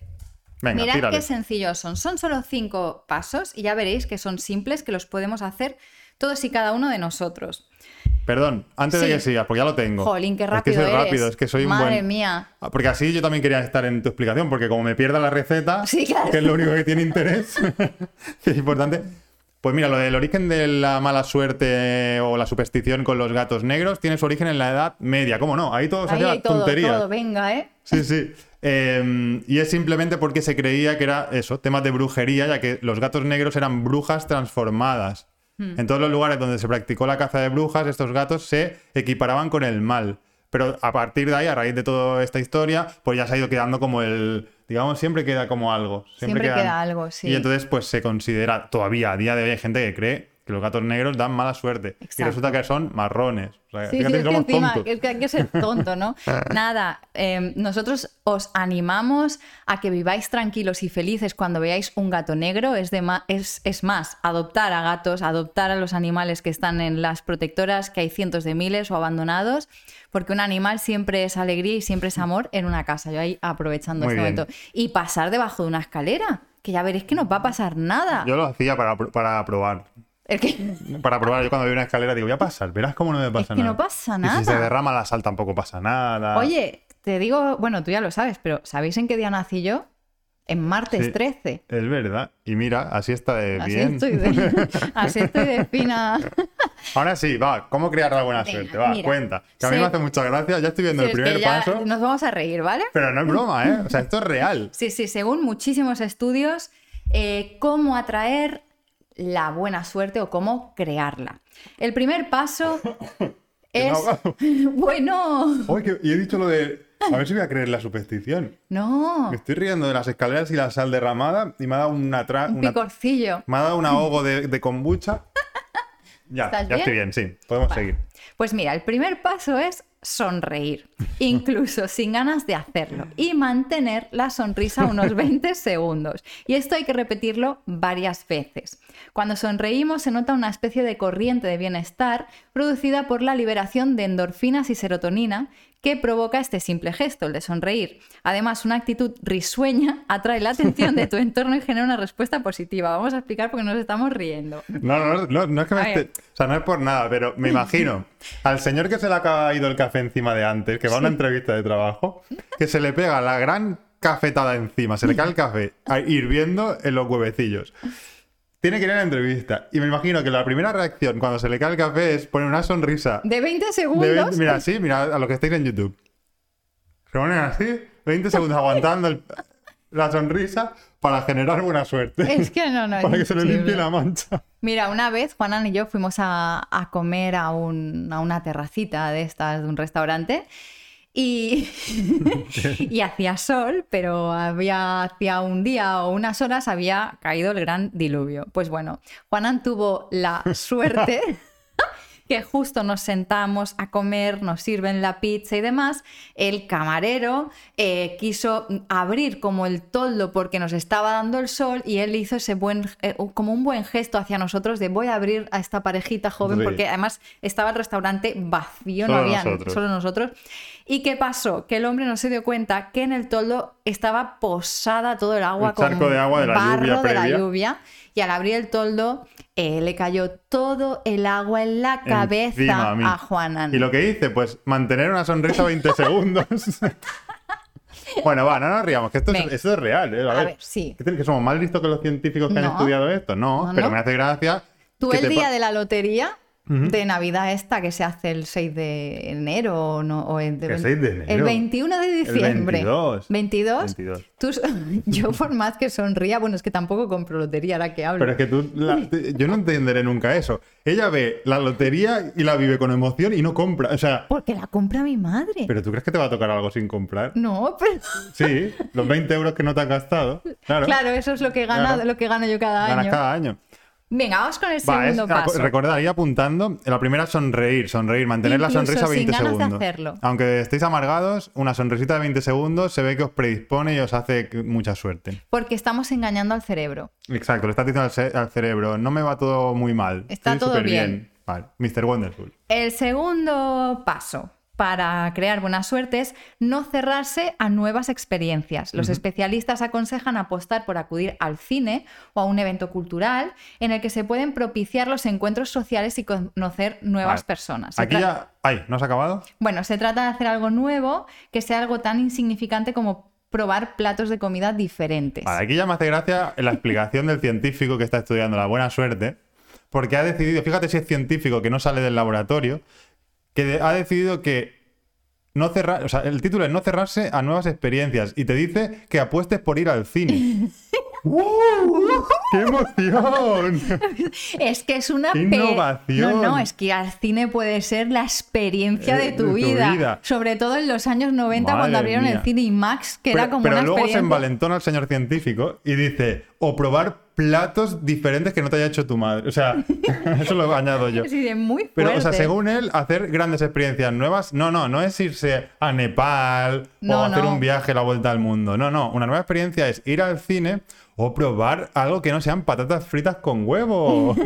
Mirad qué sencillos son. Son solo cinco pasos y ya veréis que son simples, que los podemos hacer todos y cada uno de nosotros. Perdón, antes de que sigas, porque ya lo tengo. Jolín, qué rápido. Es que soy rápido, es que soy un Madre mía. Ah, porque así yo también quería estar en tu explicación, porque como me pierda la receta, que es lo único que tiene interés, <laughs> que es importante. Pues mira, lo del origen de la mala suerte o la superstición con los gatos negros tiene su origen en la Edad Media. ¿Cómo no? Ahí todo se hacía tonterías. Todo, venga, ¿eh? Sí, sí. Em, y es simplemente porque se creía que era eso, temas de brujería, ya que los gatos negros eran brujas transformadas. Hmm. En todos los lugares donde se practicó la caza de brujas, estos gatos se equiparaban con el mal. Pero a partir de ahí, a raíz de toda esta historia, pues ya se ha ido quedando como el. Digamos, siempre queda como algo. Siempre, queda algo, sí. Y entonces, pues se considera, todavía a día de hoy hay gente que cree que los gatos negros dan mala suerte. Y resulta que son marrones. sí, que encima, es que hay que ser tonto, ¿no? <laughs> Nada, em, nosotros os animamos a que viváis tranquilos y felices cuando veáis un gato negro. Es, de es, es más, adoptar a gatos, adoptar a los animales que están en las protectoras, que hay cientos de miles o abandonados, porque un animal siempre es alegría y siempre es amor en una casa. Yo ahí aprovechando este momento. Y pasar debajo de una escalera, que ya veréis que no va a pasar nada. Yo lo hacía para, para probar. Para probar, yo cuando veo una escalera digo, voy a pasar, verás cómo no me pasa es que nada. no pasa nada. Y si se derrama la sal tampoco pasa nada. Oye, te digo, bueno, tú ya lo sabes, pero ¿sabéis en qué día nací yo? En martes 13. Es verdad. Y mira, así está de bien. Estoy de, <laughs> así estoy de fina. Ahora sí, va, ¿cómo crear la buena suerte? Va, cuenta. Que a mí me hace mucha gracia. Ya estoy viendo el primer paso. Nos vamos a reír, ¿vale? Pero no es broma, ¿eh? O sea, esto es real. Sí, sí, según muchísimos estudios, eh, cómo atraer la buena suerte o cómo crearla. El primer paso <laughs> es... <laughs> bueno. y he dicho lo de... A ver si voy a creer la superstición. No. Me estoy riendo de las escaleras y la sal derramada y me ha dado una... un picorcillo. Me ha dado un ahogo de, kombucha. <laughs> ya, ya estoy bien, sí. Podemos seguir. Pues mira, el primer paso es sonreír, incluso <laughs> sin ganas de hacerlo, y mantener la sonrisa unos <laughs> 20 segundos. Y esto hay que repetirlo varias veces. Cuando sonreímos se nota una especie de corriente de bienestar producida por la liberación de endorfinas y serotonina que provoca este simple gesto, el de sonreír. Además, una actitud risueña atrae la atención de tu <laughs> entorno y genera una respuesta positiva. Vamos a explicar porque nos estamos riendo. No, no, no, no es que me esté... O sea, no es por nada, pero me imagino <laughs> al señor que se le ha caído el café encima de antes, que va a una entrevista de trabajo, que se le pega la gran cafetada encima, se le cae el café hirviendo en los huevecillos. Tiene que ir a la entrevista. Y me imagino que la primera reacción cuando se le cae el café es poner una sonrisa. ¿De 20 segundos? mira, sí, mira a lo que estáis en YouTube. Se ponen así, 20 segundos aguantando la sonrisa para generar buena suerte. Es que no, no. <laughs> para que se le limpie la mancha. Mira, una vez Juanan y yo fuimos a, comer a, a una terracita de estas, de un restaurante. Y, <laughs> y hacía sol, pero había hacía un día o unas horas había caído el gran diluvio. Pues bueno, Juanan tuvo la suerte <laughs> que justo nos sentamos a comer, nos sirven la pizza y demás, el camarero eh, quiso abrir como el toldo porque nos estaba dando el sol y él hizo ese buen, eh, como un buen gesto hacia nosotros de voy a abrir a esta parejita joven porque además estaba el restaurante vacío, no había solo nosotros. ¿Y qué pasó? Que el hombre no se dio cuenta que en el toldo estaba posada todo el agua con de agua de la barro de la lluvia y al abrir el toldo eh, le cayó todo el agua en la cabeza a, Juanan. ¿Y lo que hice? Pues mantener una sonrisa 20 <laughs> segundos. bueno, va, no nos riamos, que esto, es, real. ¿eh? A, ver, sí. ¿Que somos más listos que los científicos que han estudiado esto? No, pero me hace gracia. Tú el día de la lotería de Navidad esta que se hace el 6 de enero o, no, el, 6 de enero? el 21 de diciembre. El 22. 22. yo por más que sonría, bueno, es que tampoco compro lotería ahora que hablo. Pero es que tú, yo no entenderé nunca eso. Ella ve la lotería y la vive con emoción y no compra, o sea... Porque la compra mi madre. ¿Pero tú crees que te va a tocar algo sin comprar? No, pero... Sí, los 20 euros que no te has gastado. Claro, claro eso es lo que, gana, lo que gano yo cada año. Ganas cada año. Venga, vamos con el segundo paso. Recordad, ahí apuntando, la primera sonreír, sonreír, mantener la sonrisa 20 segundos. Aunque estéis amargados, una sonrisita de 20 segundos se ve que os predispone y os hace mucha suerte. Porque estamos engañando al cerebro. Exacto, le estás diciendo al, cerebro, no me va todo muy mal. Está todo bien. bien. Vale, Mr. Wonderful. El segundo paso para crear buenas suertes, no cerrarse a nuevas experiencias. Los especialistas aconsejan apostar por acudir al cine o a un evento cultural en el que se pueden propiciar los encuentros sociales y conocer nuevas personas. Aquí ya... ¡Ay! ¿No has acabado? Bueno, se trata de hacer algo nuevo que sea algo tan insignificante como probar platos de comida diferentes. aquí ya me hace gracia la explicación del científico que está estudiando la buena suerte, porque ha decidido, fíjate si es científico que no sale del laboratorio, que ha decidido que no cerrar, o sea, el título es no cerrarse a nuevas experiencias y te dice que apuestes por ir al cine. <laughs> ¡Qué emoción! <laughs> Es que es una innovación. No, no, es que al cine puede ser la experiencia de, eh, tu, vida. Sobre todo en los años 90 cuando abrieron el cine IMAX, que era como pero una luego experiencia... se envalentona el señor científico y dice, o probar platos diferentes que no te haya hecho tu madre. O sea, <laughs> eso lo añado yo. Sí, muy Pero, o sea, según él, hacer grandes experiencias nuevas, no, no, no es irse a Nepal o hacer un viaje a la vuelta al mundo. No, no, una nueva experiencia es ir al cine o probar algo que no sean patatas fritas con huevo. <laughs>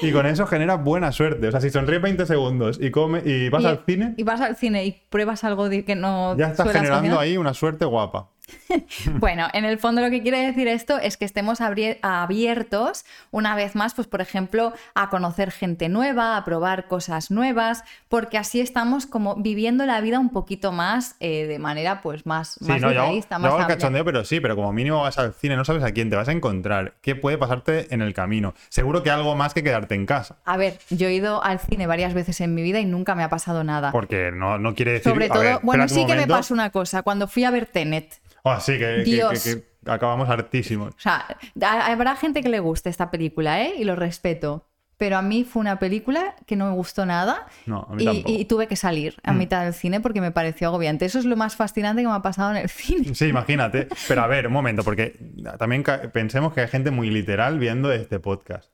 Y con eso genera buena suerte. O sea, si sonríes 20 segundos y come y vas al cine. Y vas al cine y pruebas algo que no. Ya estás generando ahí una suerte guapa. <laughs> bueno, en el fondo lo que quiere decir esto es que estemos abiertos una vez más, pues por ejemplo, a conocer gente nueva, a probar cosas nuevas, porque así estamos como viviendo la vida un poquito más eh, de manera pues más, sí, no, realista, yo, más cachondeo, pero sí, pero como mínimo vas al cine, no sabes a quién te vas a encontrar, qué puede pasarte en el camino. Seguro que algo más que quedarte en casa. A ver, yo he ido al cine varias veces en mi vida y nunca me ha pasado nada. Porque no, no quiere decir... Sobre todo, bueno, sí que me pasó una cosa, cuando fui a ver Tenet. Oh, sí, que, acabamos hartísimos. O sea, habrá gente que le guste esta película, ¿eh? Y lo respeto. Pero a mí fue una película que no me gustó nada no, a mí y, tuve que salir a mm. mitad del cine porque me pareció agobiante. Eso es lo más fascinante que me ha pasado en el cine. Sí, imagínate. Pero a ver, un momento, porque también pensemos que hay gente muy literal viendo este podcast.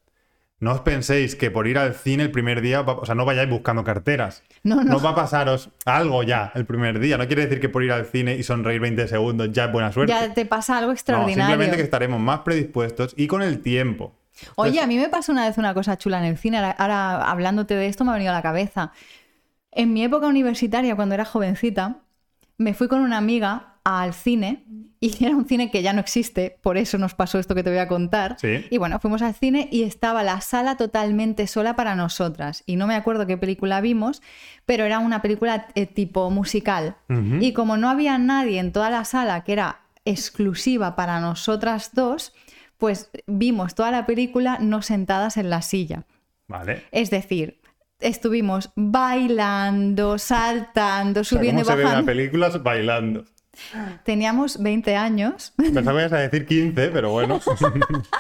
No os penséis que por ir al cine el primer día, o sea, no vayáis buscando carteras. No, no. No va a pasaros algo ya el primer día. No quiere decir que por ir al cine y sonreír 20 segundos ya es buena suerte. Ya te pasa algo extraordinario. simplemente que estaremos más predispuestos y con el tiempo. Oye, a mí me pasó una vez una cosa chula en el cine. Ahora, hablándote de esto, me ha venido a la cabeza. En mi época universitaria, cuando era jovencita, me fui con una amiga al cine y <laughs> era un cine que ya no existe, por eso nos pasó esto que te voy a contar. Y bueno, fuimos al cine y estaba la sala totalmente sola para nosotras. Y no me acuerdo qué película vimos, pero era una película eh, tipo musical. Y como no había nadie en toda la sala que era exclusiva para nosotras dos, pues vimos toda la película no sentadas en la silla. Vale. Es decir, estuvimos bailando, saltando, subiendo y bajando. Se ven películas bailando. <laughs> Teníamos 20 años. Pensaba que ibas a decir 15, pero bueno.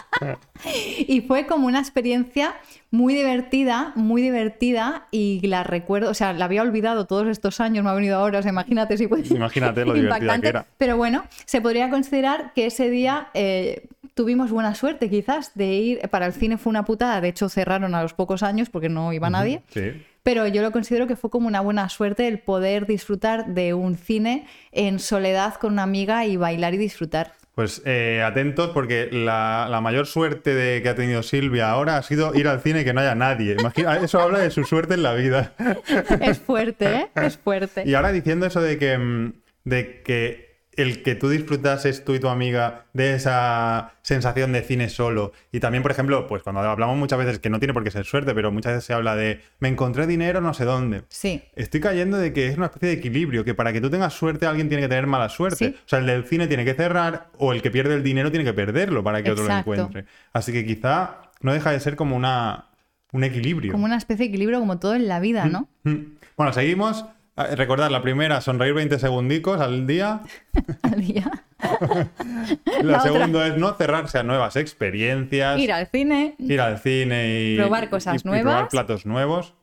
<laughs> y fue como una experiencia muy divertida, muy divertida y la recuerdo, o sea, la había olvidado todos estos años, me ha venido ahora, o sea, imagínate si fue Imagínate lo divertida que era. Pero bueno, se podría considerar que ese día eh, tuvimos buena suerte quizás de ir, para el cine fue una putada, de hecho cerraron a los pocos años porque no iba nadie. Sí. Pero yo lo considero que fue como una buena suerte el poder disfrutar de un cine en soledad con una amiga y bailar y disfrutar. Pues eh, atentos porque la, mayor suerte de, que ha tenido Silvia ahora ha sido ir al cine y que no haya nadie. Imagina, eso habla de su suerte en la vida. <laughs> Es fuerte, ¿eh? Es fuerte. Y ahora diciendo eso de que, mm, de que el que tú disfrutases tú y tu amiga de esa sensación de cine solo. Y también, por ejemplo, pues cuando hablamos muchas veces, que no tiene por qué ser suerte, pero muchas veces se habla de me encontré dinero no sé dónde. Sí. Estoy cayendo de que es una especie de equilibrio, que para que tú tengas suerte alguien tiene que tener mala suerte. O sea, el del cine tiene que cerrar o el que pierde el dinero tiene que perderlo para que otro lo encuentre. Así que quizá no deja de ser como una, un equilibrio. Como una especie de equilibrio como todo en la vida, ¿no? Mm, mm. Bueno, seguimos. Ah, recordad, la primera, sonreír 20 segundicos al día. <laughs> al día. <laughs> Lo segundo es no cerrarse a nuevas experiencias. Ir al cine. Ir al cine y probar cosas nuevas. probar platos nuevos.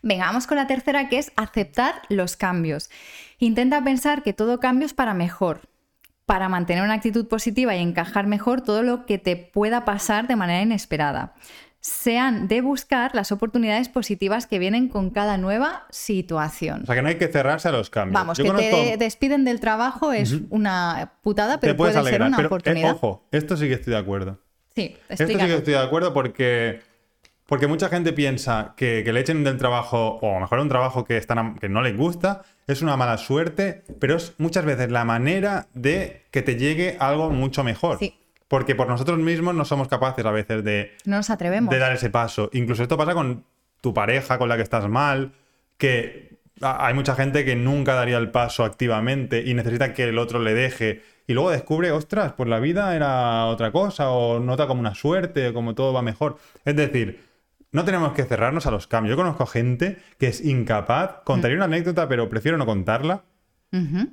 Venga, vamos con la tercera que es aceptar los cambios. Intenta pensar que todo cambio es para mejor, para mantener una actitud positiva y encajar mejor todo lo que te pueda pasar de manera inesperada sean de buscar las oportunidades positivas que vienen con cada nueva situación. O sea, que no hay que cerrarse a los cambios. Vamos, que te despiden del trabajo es una putada, pero puede ser una pero, eh, oportunidad. ojo, esto sí que estoy de acuerdo. Sí, esto sí que estoy de acuerdo porque, porque mucha gente piensa que, que le echen del trabajo, o a lo mejor un trabajo que, están, que no les gusta, es una mala suerte, pero es muchas veces la manera de que te llegue algo mucho mejor. Sí. Porque por nosotros mismos no somos capaces a veces de, no nos atrevemos. de dar ese paso. Incluso esto pasa con tu pareja, con la que estás mal, que hay mucha gente que nunca daría el paso activamente y necesita que el otro le deje. Y luego descubre, ostras, pues la vida era otra cosa, o nota como una suerte, o como todo va mejor. Es decir, no tenemos que cerrarnos a los cambios. Yo conozco gente que es incapaz, contaría una anécdota, pero prefiero no contarla,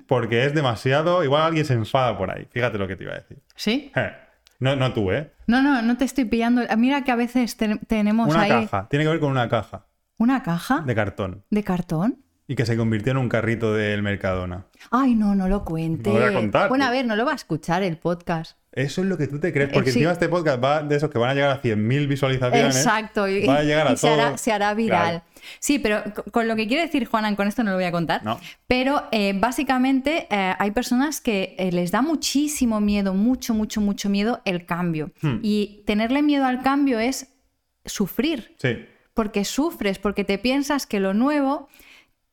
porque es demasiado. Igual alguien se enfada por ahí. Fíjate lo que te iba a decir. Sí. Eh. No, no tú, ¿eh? No, no, no te estoy pillando. Mira que a veces tenemos una ahí... caja. Tiene que ver con una caja. ¿Una caja? De cartón. ¿De cartón? Y que se convirtió en un carrito del Mercadona. Ay, no, no lo cuente. No voy a contar. Bueno, a ver, no lo va a escuchar el podcast. Eso es lo que tú te crees, porque encima este podcast va de esos que van a llegar a 100.000 visualizaciones. Exacto. Y, va a llegar a <laughs> y se, hará, se hará, viral. Sí, pero con lo que quiere decir Juanan, con esto no lo voy a contar. No. Pero eh, básicamente eh, hay personas que eh, les da muchísimo miedo, mucho, mucho, mucho miedo el cambio. Hmm. Y tenerle miedo al cambio es sufrir. Sí. Porque sufres, porque te piensas que lo nuevo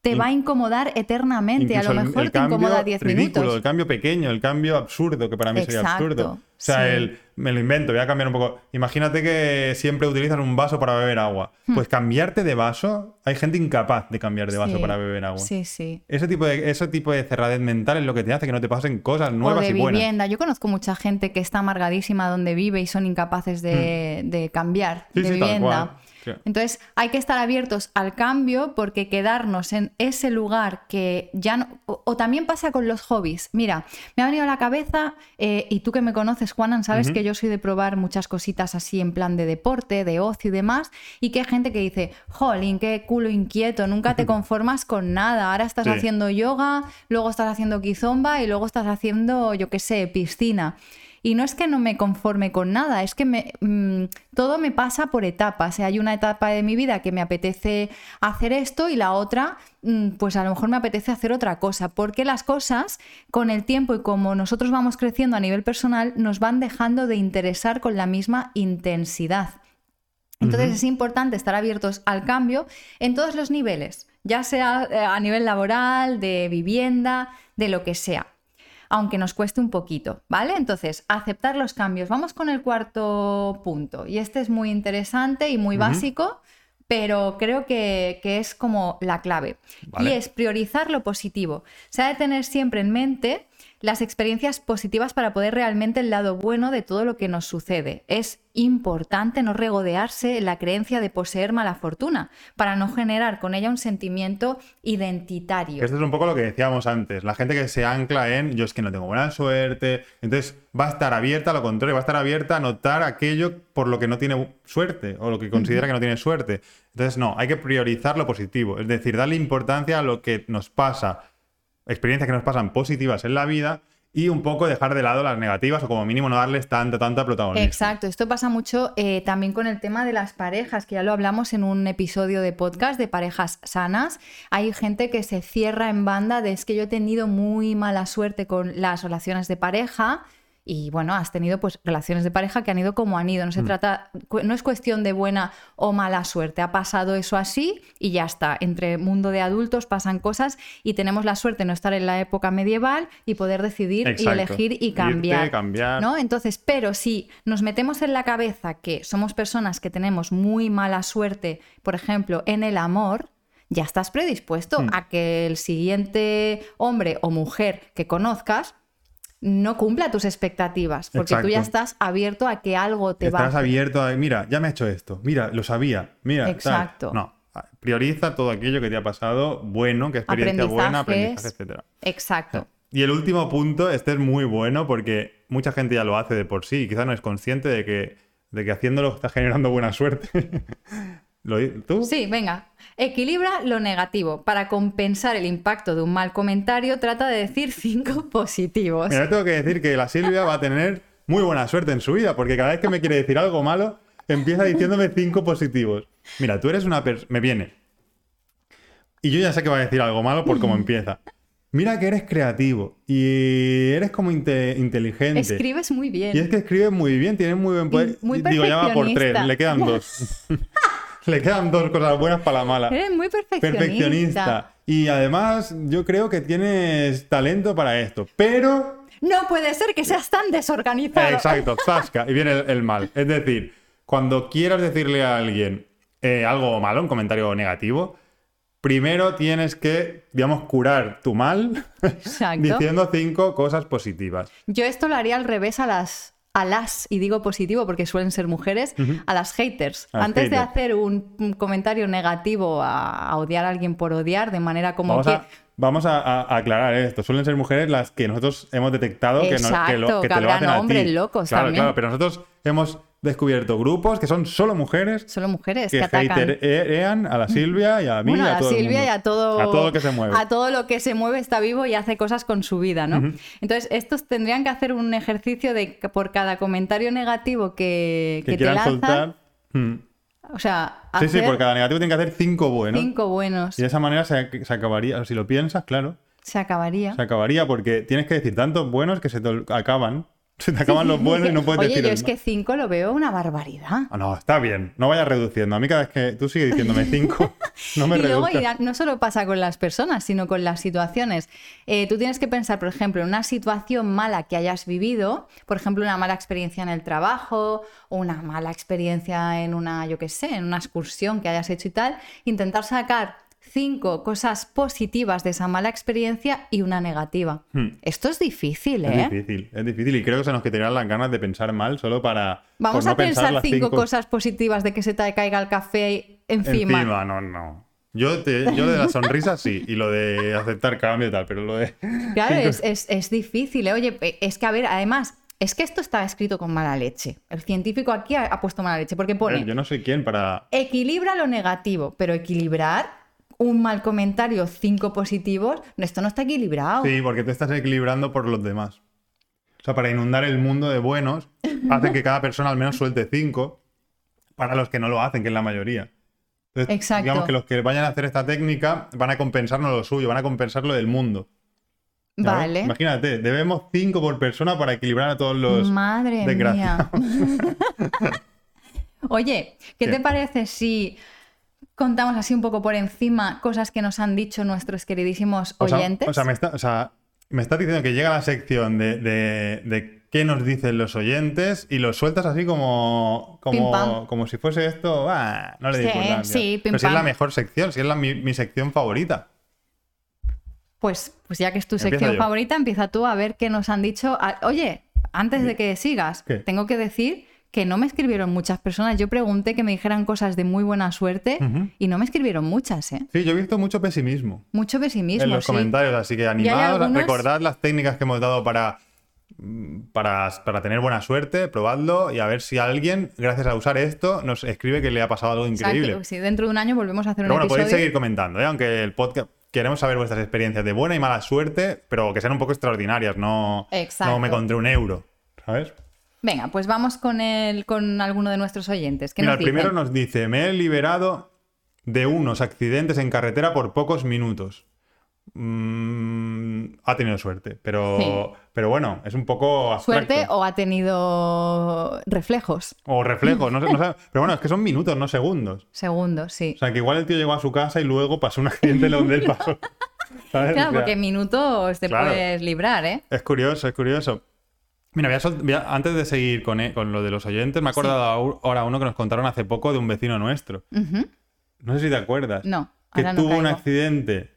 te va a incomodar eternamente. A lo mejor te incomoda 10 minutos. El cambio pequeño, el cambio absurdo, que para mí sería absurdo. O sea, el, me lo invento, voy a cambiar un poco. Imagínate que siempre utilizas un vaso para beber agua. Hmm. Pues cambiarte de vaso, hay gente incapaz de cambiar de vaso para beber agua. Sí, sí. Ese tipo, de, ese tipo de cerradez mental es lo que te hace que no te pasen cosas nuevas o de y buenas. vivienda. Yo conozco mucha gente que está amargadísima donde vive y son incapaces de, hmm. cambiar de vivienda. Entonces hay que estar abiertos al cambio porque quedarnos en ese lugar que ya no... O, también pasa con los hobbies. Mira, me ha venido a la cabeza, eh, y tú que me conoces, Juanan, sabes que yo soy de probar muchas cositas así en plan de deporte, de ocio y demás, y que hay gente que dice, jolín, qué culo inquieto, nunca te <laughs> conformas con nada, ahora estás haciendo yoga, luego estás haciendo kizomba y luego estás haciendo, yo qué sé, piscina. Y no es que no me conforme con nada, es que me, mm, todo me pasa por etapas. hay una etapa de mi vida que me apetece hacer esto y la otra, mm, pues a lo mejor me apetece hacer otra cosa. Porque las cosas, con el tiempo y como nosotros vamos creciendo a nivel personal, nos van dejando de interesar con la misma intensidad. Entonces es importante estar abiertos al cambio en todos los niveles, ya sea eh, a nivel laboral, de vivienda, de lo que sea aunque nos cueste un poquito, ¿vale? Entonces, aceptar los cambios. Vamos con el cuarto punto, y este es muy interesante y muy básico, pero creo que, es como la clave. Y es priorizar lo positivo. Se ha de tener siempre en mente las experiencias positivas para poder realmente el lado bueno de todo lo que nos sucede. Es importante no regodearse en la creencia de poseer mala fortuna para no generar con ella un sentimiento identitario. Esto es un poco lo que decíamos antes, la gente que se ancla en yo es que no tengo buena suerte, entonces va a estar abierta a lo contrario, va a estar abierta a notar aquello por lo que no tiene suerte o lo que considera que no tiene suerte. Entonces no, hay que priorizar lo positivo, es decir, darle importancia a lo que nos pasa experiencias que nos pasan positivas en la vida y un poco dejar de lado las negativas o como mínimo no darles tanta, tanta protagonismo. Exacto, esto pasa mucho eh, también con el tema de las parejas, que ya lo hablamos en un episodio de podcast de parejas sanas. Hay gente que se cierra en banda de es que yo he tenido muy mala suerte con las relaciones de pareja y bueno, has tenido pues relaciones de pareja que han ido como han ido. No se mm. trata, no es cuestión de buena o mala suerte. Ha pasado eso así y ya está. Entre mundo de adultos pasan cosas y tenemos la suerte de no estar en la época medieval y poder decidir y elegir y cambiar, cambiar. ¿no? Entonces, pero si nos metemos en la cabeza que somos personas que tenemos muy mala suerte, por ejemplo, en el amor, ya estás predispuesto mm. a que el siguiente hombre o mujer que conozcas no cumpla tus expectativas, porque tú ya estás abierto a que algo te va. Estás abierto a, mira, ya me he hecho esto, mira, lo sabía, mira. Exacto. No, prioriza todo aquello que te ha pasado bueno, que experiencia buena, aprendizaje, etc. Exacto. Y el último punto, este es muy bueno porque mucha gente ya lo hace de por sí y quizás no es consciente de que, de que haciéndolo está generando buena suerte. <laughs> ¿Tú? Sí, venga. Equilibra lo negativo. Para compensar el impacto de un mal comentario, trata de decir <laughs> cinco positivos. Mira, tengo que decir que la Silvia va a tener muy buena suerte en su vida, porque cada vez que me quiere decir algo malo, empieza diciéndome cinco positivos. Mira, tú eres una persona... Me viene. Y yo ya sé que va a decir algo malo por cómo empieza. Mira que eres creativo y eres como inteligente. Escribes muy bien. Y es que escribes muy bien, tienes muy buen poder. Muy Digo, ya va por tres, le quedan dos. <laughs> <laughs> Le quedan dos cosas buenas para la mala. Eres muy perfeccionista. Perfeccionista. Y además, yo creo que tienes talento para esto. Pero. No puede ser que seas tan desorganizado. Exacto, <laughs> zasca. Y viene el, mal. Es decir, cuando quieras decirle a alguien eh, algo malo, un comentario negativo, primero tienes que, digamos, curar tu mal <laughs> diciendo cinco cosas positivas. Yo esto lo haría al revés a las a las, y digo positivo porque suelen ser mujeres, a las haters. Antes de hacer un, comentario negativo a, odiar a alguien por odiar, de manera como vamos que... A, vamos a, aclarar esto. Suelen ser mujeres las que nosotros hemos detectado que, no, que, lo, que, te lo hacen hombres locos claro, también. Claro, pero nosotros hemos descubierto grupos que son solo mujeres. Solo mujeres que, que a la Silvia y a mí. a, Silvia y a todo, a todo lo que se mueve. A todo lo que se mueve está vivo y hace cosas con su vida, ¿no? Entonces, estos tendrían que hacer un ejercicio de que por cada comentario negativo que, que, te lanzan, soltar. Hmm. O sea, Sí, sí, por cada negativo tiene que hacer cinco buenos. Cinco buenos. Y de esa manera se, se acabaría, si lo piensas, claro. Se acabaría. Se acabaría porque tienes que decir tantos buenos que se te acaban. <laughs> Se te acaban los buenos y no puedes Oye, decir. Oye, yo es que 5 lo veo una barbaridad. Ah, no, está bien. No vayas reduciendo. A mí cada vez que tú sigues diciéndome 5, <laughs> no me Y luego no solo pasa con las personas, sino con las situaciones. Eh, tú tienes que pensar, por ejemplo, en una situación mala que hayas vivido, por ejemplo, una mala experiencia en el trabajo o una mala experiencia en una, yo qué sé, en una excursión que hayas hecho y tal, intentar sacar cinco cosas positivas de esa mala experiencia y una negativa. Hmm. Esto es difícil, ¿eh? Es difícil, es difícil. Y creo que se nos quedarían las ganas de pensar mal solo para. Vamos a pensar, cinco, cosas positivas de que se te caiga el café encima. Encima, no, no. Yo, yo de la sonrisa sí, y lo de aceptar cambio y tal, pero lo de. Claro, es, difícil. ¿eh? Oye, es que a ver, además, es que esto está escrito con mala leche. El científico aquí ha, ha puesto mala leche porque pone. Yo no sé quién para. Equilibra lo negativo, pero equilibrar un mal comentario, cinco positivos, esto no está equilibrado. Sí, porque te estás equilibrando por los demás. O sea, para inundar el mundo de buenos, hace que cada persona al menos suelte cinco para los que no lo hacen, que es la mayoría. Exacto. Digamos que los que vayan a hacer esta técnica van a compensarnos lo suyo, van a compensar lo del mundo. Vale. Imagínate, debemos cinco por persona para equilibrar a todos los Madre mía. <laughs> Oye, ¿qué, te parece si contamos así un poco por encima cosas que nos han dicho nuestros queridísimos oyentes. O sea, me, está, diciendo que llega la sección de, qué nos dicen los oyentes y lo sueltas así como, como, como si fuese esto, no le digo nada. Sí, Pero si es la mejor sección, si es mi, sección favorita. Pues, pues ya que es tu sección favorita, empieza tú a ver qué nos han dicho. Oye, antes de que sigas, tengo que decir que no me escribieron muchas personas. Yo pregunté que me dijeran cosas de muy buena suerte y no me escribieron muchas, ¿eh? Sí, yo he visto mucho pesimismo. Mucho pesimismo. En los comentarios, así que animados, recordad las técnicas que hemos dado para, para, para, tener buena suerte, probadlo y a ver si alguien, gracias a usar esto, nos escribe que le ha pasado algo increíble. Exacto, sí, dentro de un año volvemos a hacer Pero un bueno, podéis seguir comentando, ¿eh? aunque el podcast queremos saber vuestras experiencias de buena y mala suerte, pero que sean un poco extraordinarias, no, Exacto. no me encontré un euro, ¿sabes? Venga, pues vamos con, el, con alguno de nuestros oyentes. ¿Qué Mira, nos el primero nos dice, me he liberado de unos accidentes en carretera por pocos minutos. Mm, ha tenido suerte, pero, Sí. pero bueno, es un poco abstracto. ¿Suerte o ha tenido reflejos? O reflejo, no sé, no. <laughs> Pero bueno, es que son minutos, no segundos. Segundos, sí. O sea, que igual el tío llegó a su casa y luego pasó un accidente donde él <laughs> pasó. Claro, porque minutos te claro. puedes librar, ¿eh? Es curioso, es curioso. Mira, voy a sol- voy a- antes de seguir con, e- con lo de los oyentes, me he acordado ahora uno que nos contaron hace poco de un vecino nuestro. No sé si te acuerdas. No, Que no tuvo un accidente.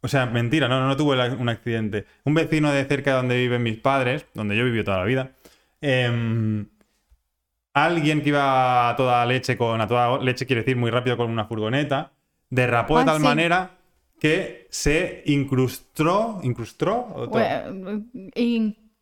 O sea, mentira, no, no, no tuvo un accidente. Un vecino de cerca de donde viven mis padres, donde yo vivido toda la vida. em, alguien que iba a toda leche con a toda leche, quiere decir muy rápido con una furgoneta, derrapó de tal sí. manera que se incrustó, incrustó, o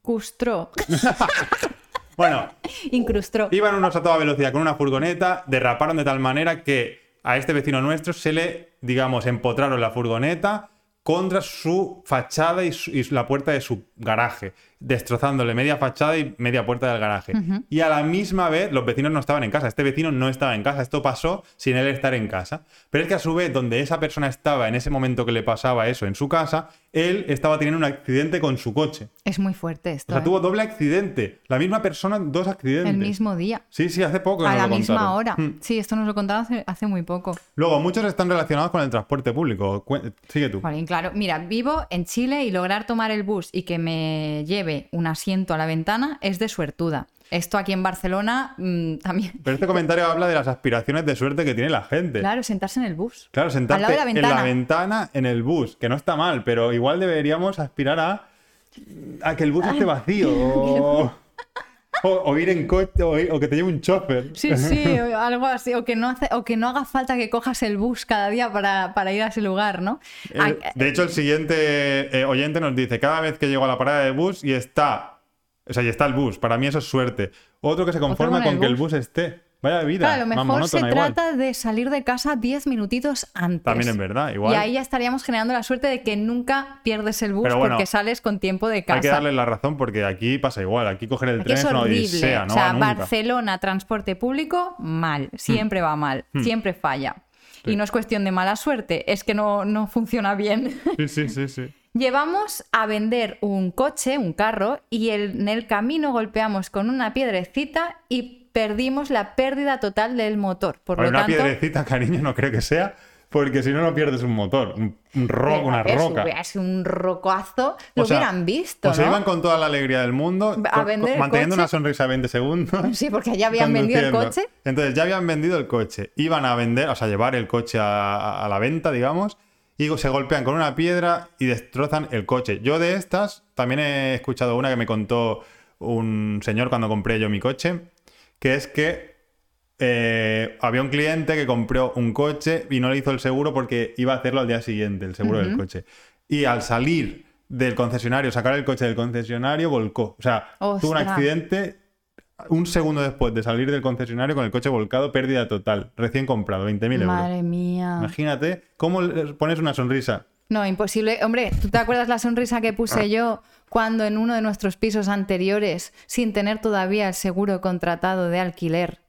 Incrustró. <laughs> bueno, Incrustó. Iban unos a toda velocidad con una furgoneta, derraparon de tal manera que a este vecino nuestro se le, digamos, empotraron la furgoneta contra su fachada y, su- y la puerta de su garaje, destrozándole media fachada y media puerta del garaje. Y a la misma vez los vecinos no estaban en casa, este vecino no estaba en casa, esto pasó sin él estar en casa. Pero es que a su vez, donde esa persona estaba en ese momento que le pasaba eso en su casa, él estaba teniendo un accidente con su coche. Es muy fuerte esto. O sea, ¿eh? tuvo doble accidente. La misma persona, dos accidentes. El mismo día. Sí, sí, hace poco. A nos la lo misma contaron. hora. Mm. Sí, esto nos lo contaron hace, hace muy poco. Luego, muchos están relacionados con el transporte público. Sigue tú. Jolín, claro. Mira, vivo en Chile y lograr tomar el bus y que me lleve un asiento a la ventana es de suertuda. Esto aquí en Barcelona mm, también. Pero este comentario habla de las aspiraciones de suerte que tiene la gente. Claro, sentarse en el bus. Claro, la en la ventana. en el bus, que no está mal, pero igual deberíamos aspirar a, a que el bus esté vacío. <laughs> O, o- o ir en coche, o, ir- o que te lleve un chofer. Sí, sí, o algo así. O que no, hace, o que no haga falta que cojas el bus cada día para, para ir a ese lugar, ¿no? El- Ah, de hecho, el siguiente eh, oyente nos dice, cada vez que llego a la parada de bus y está, o sea, y está el bus, para mí eso es suerte. Otro que se conforma con el que el bus esté. Vaya vida, Claro, a lo más mejor se igual. trata de salir de casa 10 minutitos antes. También es verdad, igual. Y ahí ya estaríamos generando la suerte de que nunca pierdes el bus Pero bueno, porque sales con tiempo de casa. Hay que darle la razón porque aquí pasa igual, aquí coger el Aquí tren es una odisea, no o sea. Barcelona, transporte público, mal. Siempre va mal. Siempre falla. Sí. Y no es cuestión de mala suerte, es que no, no funciona bien. <laughs> Sí, sí, sí, sí. Llevamos a vender un coche, un carro, y el- en el camino golpeamos con una piedrecita y perdimos la pérdida total del motor. Por Oye, lo una tanto, piedrecita, cariño, no creo que sea, porque si no, no pierdes un motor, un, un ro- Pero, una si roca. sido un rocoazo, lo O sea, hubieran visto, O se ¿no? iban con toda la alegría del mundo, A vender manteniendo una sonrisa 20 segundos. Sí, porque ya habían vendido el coche. Entonces ya habían vendido el coche. Iban a vender, o sea, llevar el coche a la venta, digamos, y se golpean con una piedra y destrozan el coche. Yo de estas también he escuchado una que me contó un señor cuando compré yo mi coche, que es que eh, había un cliente que compró un coche y no le hizo el seguro porque iba a hacerlo al día siguiente, el seguro del coche. Y al salir del concesionario, sacar el coche del concesionario, volcó. O sea, tuvo un accidente un segundo después de salir del concesionario con el coche volcado, pérdida total, recién comprado, 20.000 euros. Madre mía. Imagínate cómo le pones una sonrisa. No, imposible. Hombre, ¿tú te acuerdas la sonrisa que puse yo cuando en uno de nuestros pisos anteriores, sin tener todavía el seguro contratado de alquiler,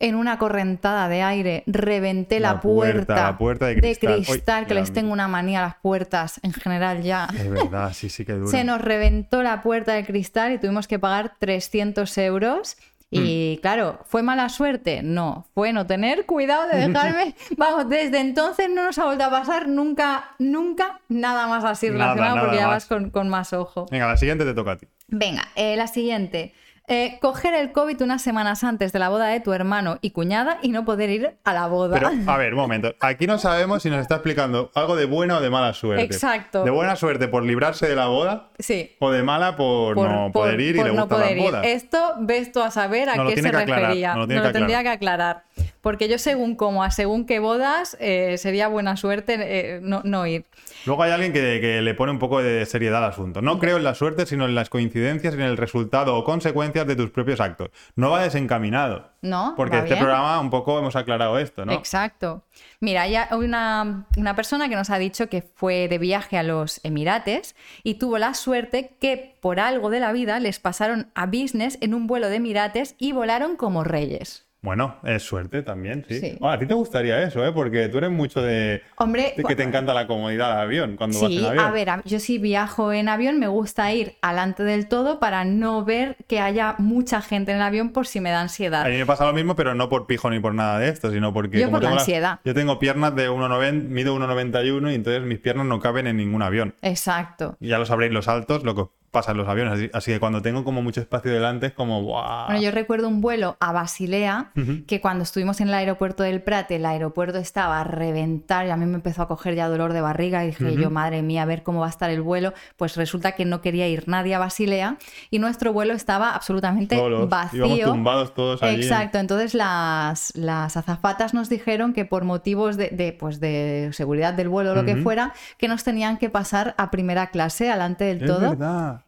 en una correntada de aire, reventé la, La puerta, la puerta de cristal. Uy, que les tengo una manía a las puertas en general ya. Es verdad, sí, sí que duro. Se nos reventó la puerta de cristal y tuvimos que pagar 300 euros. Y Hmm. claro, ¿fue mala suerte? No, fue no tener cuidado de dejarme. <laughs> Vamos, desde entonces no nos ha vuelto a pasar nunca, nunca nada más así Nada, relacionado nada porque ya vas con, con más ojo. Venga, la siguiente te toca a ti. Venga, eh, la siguiente. Eh, coger el COVID unas semanas antes de la boda de tu hermano y cuñada y no poder ir a la boda. Pero, <laughs> a ver, un momento. Aquí no sabemos si nos está explicando algo de buena o de mala suerte. Exacto. De buena suerte por librarse de la boda sí. o de mala por, por- no por- poder ir y le no gustan las ir. bodas. Esto ves tú a saber a qué se aclarar, refería. lo que lo tendría que aclarar. Porque yo según como a según qué bodas, eh, sería buena suerte eh, no, ir. Luego hay alguien que, le pone un poco de seriedad al asunto. No creo en la suerte, sino en las coincidencias, en el resultado o consecuencias de tus propios actos. No va desencaminado. No. Porque este programa un poco hemos aclarado esto, ¿no? Exacto. Mira, hay una, una persona que nos ha dicho que fue de viaje a los Emirates y tuvo la suerte que por algo de la vida les pasaron a business en un vuelo de Emirates y volaron como reyes. Bueno, es suerte también, sí. a ti te gustaría eso, ¿eh? Porque tú eres mucho de, Hombre, que te encanta la comodidad del avión cuando vas en avión. a ver, yo si viajo en avión me gusta ir adelante del todo para no ver que haya mucha gente en el avión por si me da ansiedad. A mí me pasa lo mismo, pero no por pijo ni por nada de esto, sino porque... Yo por la ansiedad. Yo tengo piernas de 1,90, mido 1,91 y entonces mis piernas no caben en ningún avión. Exacto. Y ya lo sabréis los altos, lo que pasan los aviones. Así, que cuando tengo como mucho espacio delante es como Bueno, yo recuerdo un vuelo a Basilea que cuando estuvimos en el aeropuerto del Prat, el aeropuerto estaba a reventar y a mí me empezó a coger ya dolor de barriga y dije yo, madre mía, a ver cómo va a estar el vuelo. Pues resulta que no quería ir nadie a Basilea y nuestro vuelo estaba absolutamente vacío. tumbados todos allí. Exacto, entonces las, las azafatas nos dijeron que por motivos de, pues de seguridad del vuelo o lo que fuera, que nos tenían que pasar a primera clase, alante del todo.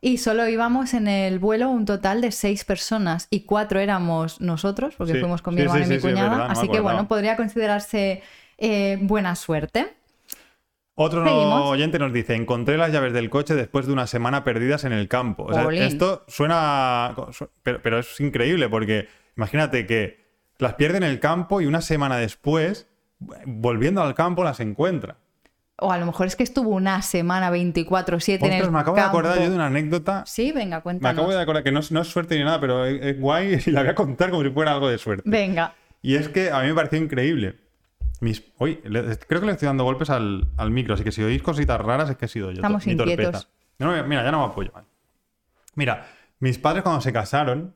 Y solo íbamos en el vuelo un total de seis personas y cuatro éramos nosotros, porque fuimos con mi hermano y mi cuñada. así que bueno, podría considerarse eh, buena suerte. Otro oyente nos dice, encontré las llaves del coche después de una semana perdidas en el campo. esto suena, pero, pero, es increíble porque imagínate que las pierde en el campo y una semana después, volviendo al campo, las encuentra o a lo mejor es que estuvo una semana 24-7 en el me acabo de acordar yo de una anécdota. Sí, venga, cuéntanos. Me acabo de acordar que no, no es suerte ni nada, pero es, guay y la voy a contar como si fuera algo de suerte. Venga. Y es que a mí me pareció increíble. Mis... Uy, creo que le estoy dando golpes al, micro, así que si oís cositas raras es que he sido yo. Estamos inquietos. mira, ya no me apoyo. Mira, mis padres cuando se casaron,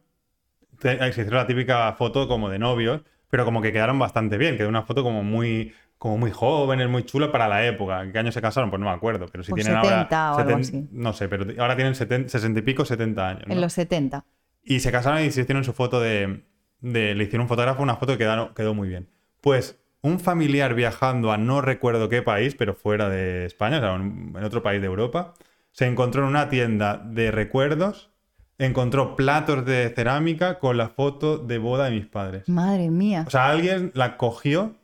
se hicieron la típica foto como de novios, pero como que quedaron bastante bien. Quedó una foto como muy como muy jóvenes, muy chulo para la época. ¿En qué año se casaron? Pues no me acuerdo, pero si pues tienen 70 ahora. O algo así. No sé, pero ahora tienen 60 y pico, 70 años. En los 70. Y se casaron y se hicieron su foto de, Le hicieron un fotógrafo una foto que quedó, quedó muy bien. Pues un familiar viajando a no recuerdo qué país, pero fuera de España, o sea, en otro país de Europa, se encontró en una tienda de recuerdos encontró platos de cerámica con la foto de boda de mis padres. Madre mía. O sea, alguien la cogió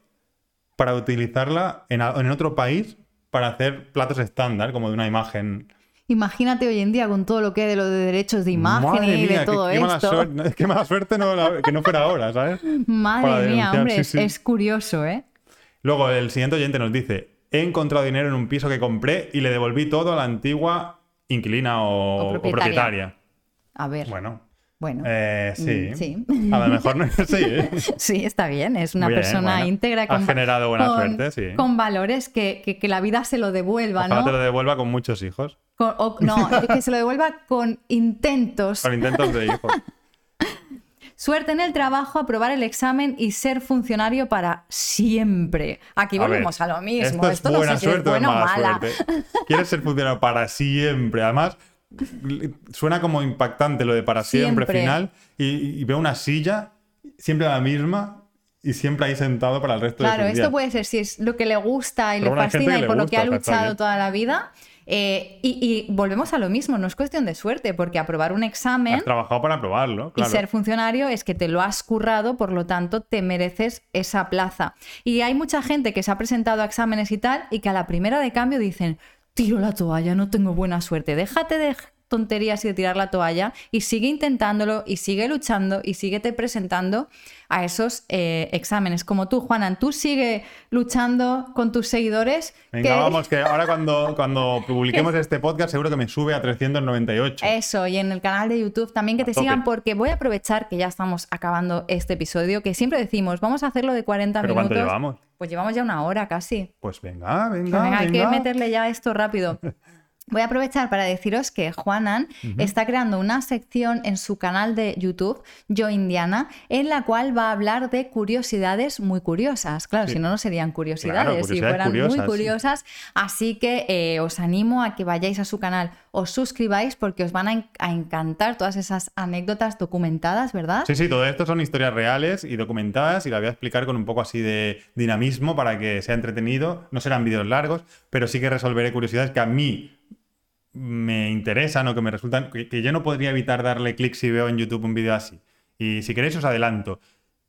para utilizarla en, otro país para hacer platos estándar, como de una imagen. Imagínate hoy en día con todo lo que hay de lo de derechos de imagen y de todo esto. Mala suerte, es que mala suerte que no fuera ahora, ¿sabes? Madre mía, hombre, es curioso, ¿eh? Luego el siguiente oyente nos dice, he encontrado dinero en un piso que compré y le devolví todo a la antigua inquilina o, propietaria. A ver. Bueno, bueno, eh, mm, sí. A lo mejor no sí. <laughs> sí, está bien. Es una persona íntegra. Con, ha generado buena suerte, sí. Con valores que, que, la vida se lo devuelva, ¿no? te lo devuelva con muchos hijos. no, <laughs> que se lo devuelva con intentos. Con intentos de hijos. <laughs> Suerte en el trabajo, aprobar el examen y ser funcionario para siempre. Aquí volvemos a, lo mismo. Esto, es buena suerte o mala. Suerte. Quieres ser funcionario para siempre. Además, suena como impactante lo de para siempre, final, y, veo una silla, siempre la misma, y siempre ahí sentado para el resto de su Claro, esto puede ser si es lo que le gusta y le fascina y por lo que ha luchado toda la vida. Eh, y, volvemos a lo mismo, no es cuestión de suerte, porque aprobar un examen. Has trabajado para aprobarlo. Y ser funcionario es que te lo has currado, por lo tanto te mereces esa plaza. Y hay mucha gente que se ha presentado a exámenes y tal, y que a la primera de cambio dicen: tiro la toalla, no tengo buena suerte. Déjate de tonterías y de tirar la toalla y sigue intentándolo y sigue luchando y síguete presentando a esos eh, exámenes. Como tú, Juanan, tú sigue luchando con tus seguidores. Venga, vamos, que ahora cuando, <laughs> cuando publiquemos este podcast seguro que me sube a 398. Eso, y en el canal de YouTube también que te sigan porque voy a aprovechar que ya estamos acabando este episodio, que siempre decimos, vamos a hacerlo de 40 ¿Pero minutos. ¿Cuánto llevamos? Pues llevamos ya una hora casi. Pues venga, venga. venga, hay que meterle ya esto rápido. <laughs> Voy a aprovechar para deciros que Juanan está creando una sección en su canal de YouTube, Yo Indiana, en la cual va a hablar de curiosidades muy curiosas. Claro, si no, no serían curiosidades, si fueran muy curiosas. Así que eh, os animo a que vayáis a su canal, os suscribáis porque os van a, encantar todas esas anécdotas documentadas, ¿verdad? Sí, sí, todo esto son historias reales y documentadas y la voy a explicar con un poco así de dinamismo para que sea entretenido. No serán vídeos largos, pero sí que resolveré curiosidades que a mí me interesan o que me resultan, que, yo no podría evitar darle clic si veo en YouTube un vídeo así. Y si queréis os adelanto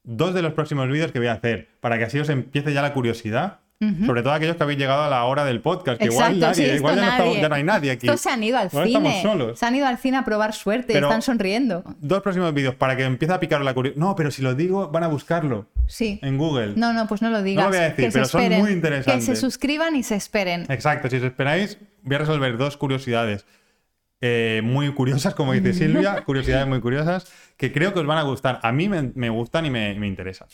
dos de los próximos vídeos que voy a hacer para que así os empiece ya la curiosidad. Sobre todo aquellos que habéis llegado a la hora del podcast, que igual, nadie, igual ya, No hay nadie aquí. Estos se han ido al cine. Solos. Se han ido al cine a probar suerte, están sonriendo. Dos próximos vídeos para que empiece a picar la curiosidad. No, pero si lo digo, van a buscarlo. Sí. En Google. No, no, pues no lo digas. No lo voy a decir, pero son muy interesantes. Que se suscriban y se esperen. Exacto, si os esperáis, voy a resolver dos curiosidades. Eh, muy curiosas, como dice <laughs> Silvia, curiosidades muy curiosas, que creo que os van a gustar. A mí me, gustan y me, me, interesan.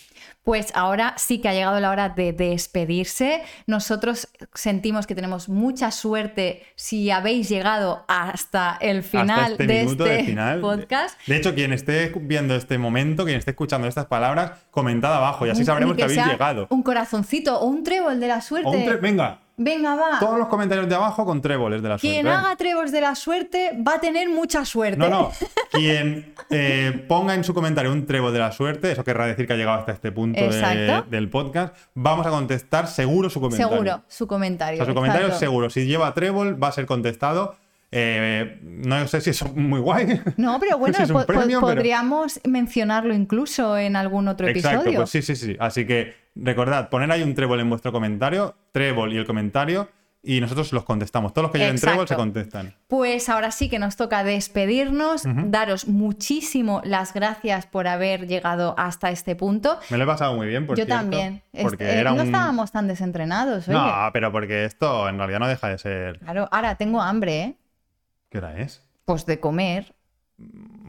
Pues ahora sí que ha llegado la hora de despedirse. Nosotros sentimos que tenemos mucha suerte si habéis llegado hasta el final este de este podcast. De, hecho, quien esté viendo este momento, quien esté escuchando estas palabras, comentad abajo y así sabremos que, habéis llegado. Un corazoncito o un trébol de la suerte. Venga, Venga, va. Todos los comentarios de abajo con tréboles de la suerte. Quien haga tréboles de la suerte va a tener mucha suerte. No, no. <laughs> Quien eh, ponga en su comentario un trébol de la suerte, eso querrá decir que ha llegado hasta este punto del podcast, vamos a contestar seguro su comentario. Seguro, su comentario. O sea, su comentario seguro. Si lleva trébol, va a ser contestado. Eh, no sé si es muy guay. No, pero <laughs> bueno, podríamos mencionarlo incluso en algún otro Exacto, episodio. Pues sí, sí, sí. Así que recordad, poner ahí un trébol en vuestro comentario, trébol y el comentario, y nosotros los contestamos. Todos los que lleven trébol se contestan. Pues ahora sí que nos toca despedirnos, daros muchísimo las gracias por haber llegado hasta este punto. Me lo he pasado muy bien, por Yo también. Porque no estábamos tan desentrenados. No, pero porque esto en realidad no deja de ser. Claro, ahora tengo hambre, ¿eh? ¿Qué hora es? Pues de comer.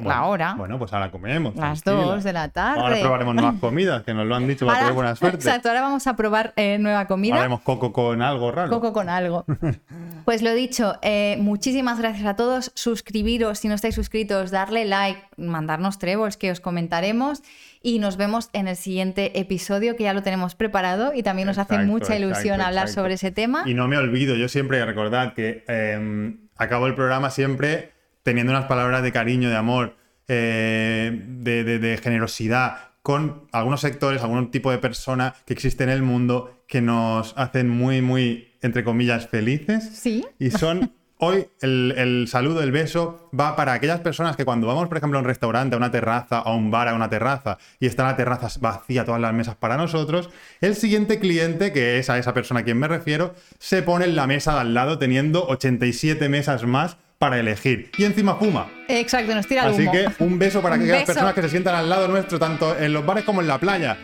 La hora. Bueno, pues ahora comemos. Las dos de la tarde. Ahora probaremos nuevas <laughs> comidas, que nos lo han dicho para tener buena suerte. Exacto, ahora vamos a probar eh, nueva comida. haremos coco con algo raro. Coco con algo. <laughs> pues lo dicho, eh, muchísimas gracias a todos. Suscribiros si no estáis suscritos, darle like, mandarnos tréboles que os comentaremos. Y nos vemos en el siguiente episodio, que ya lo tenemos preparado y también nos hace mucha ilusión hablar sobre ese tema. Y no me olvido, yo siempre recordad que em, acabo el programa siempre teniendo unas palabras de cariño, de amor, eh, de, generosidad con algunos sectores, algún tipo de persona que existe en el mundo que nos hacen muy, muy, entre comillas, felices. Sí. Y son <laughs> Hoy el, saludo, el beso va para aquellas personas que cuando vamos, por ejemplo, a un restaurante, a una terraza, a un bar, a una terraza, y está la terraza vacía, todas las mesas para nosotros, el siguiente cliente, que es a esa persona a quien me refiero, se pone en la mesa de al lado teniendo 87 mesas más para elegir. Y encima fuma. Exacto, nos tira el Así que un beso para <laughs> aquellas personas que se sientan al lado nuestro, tanto en los bares como en la playa.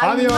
¡Adiós!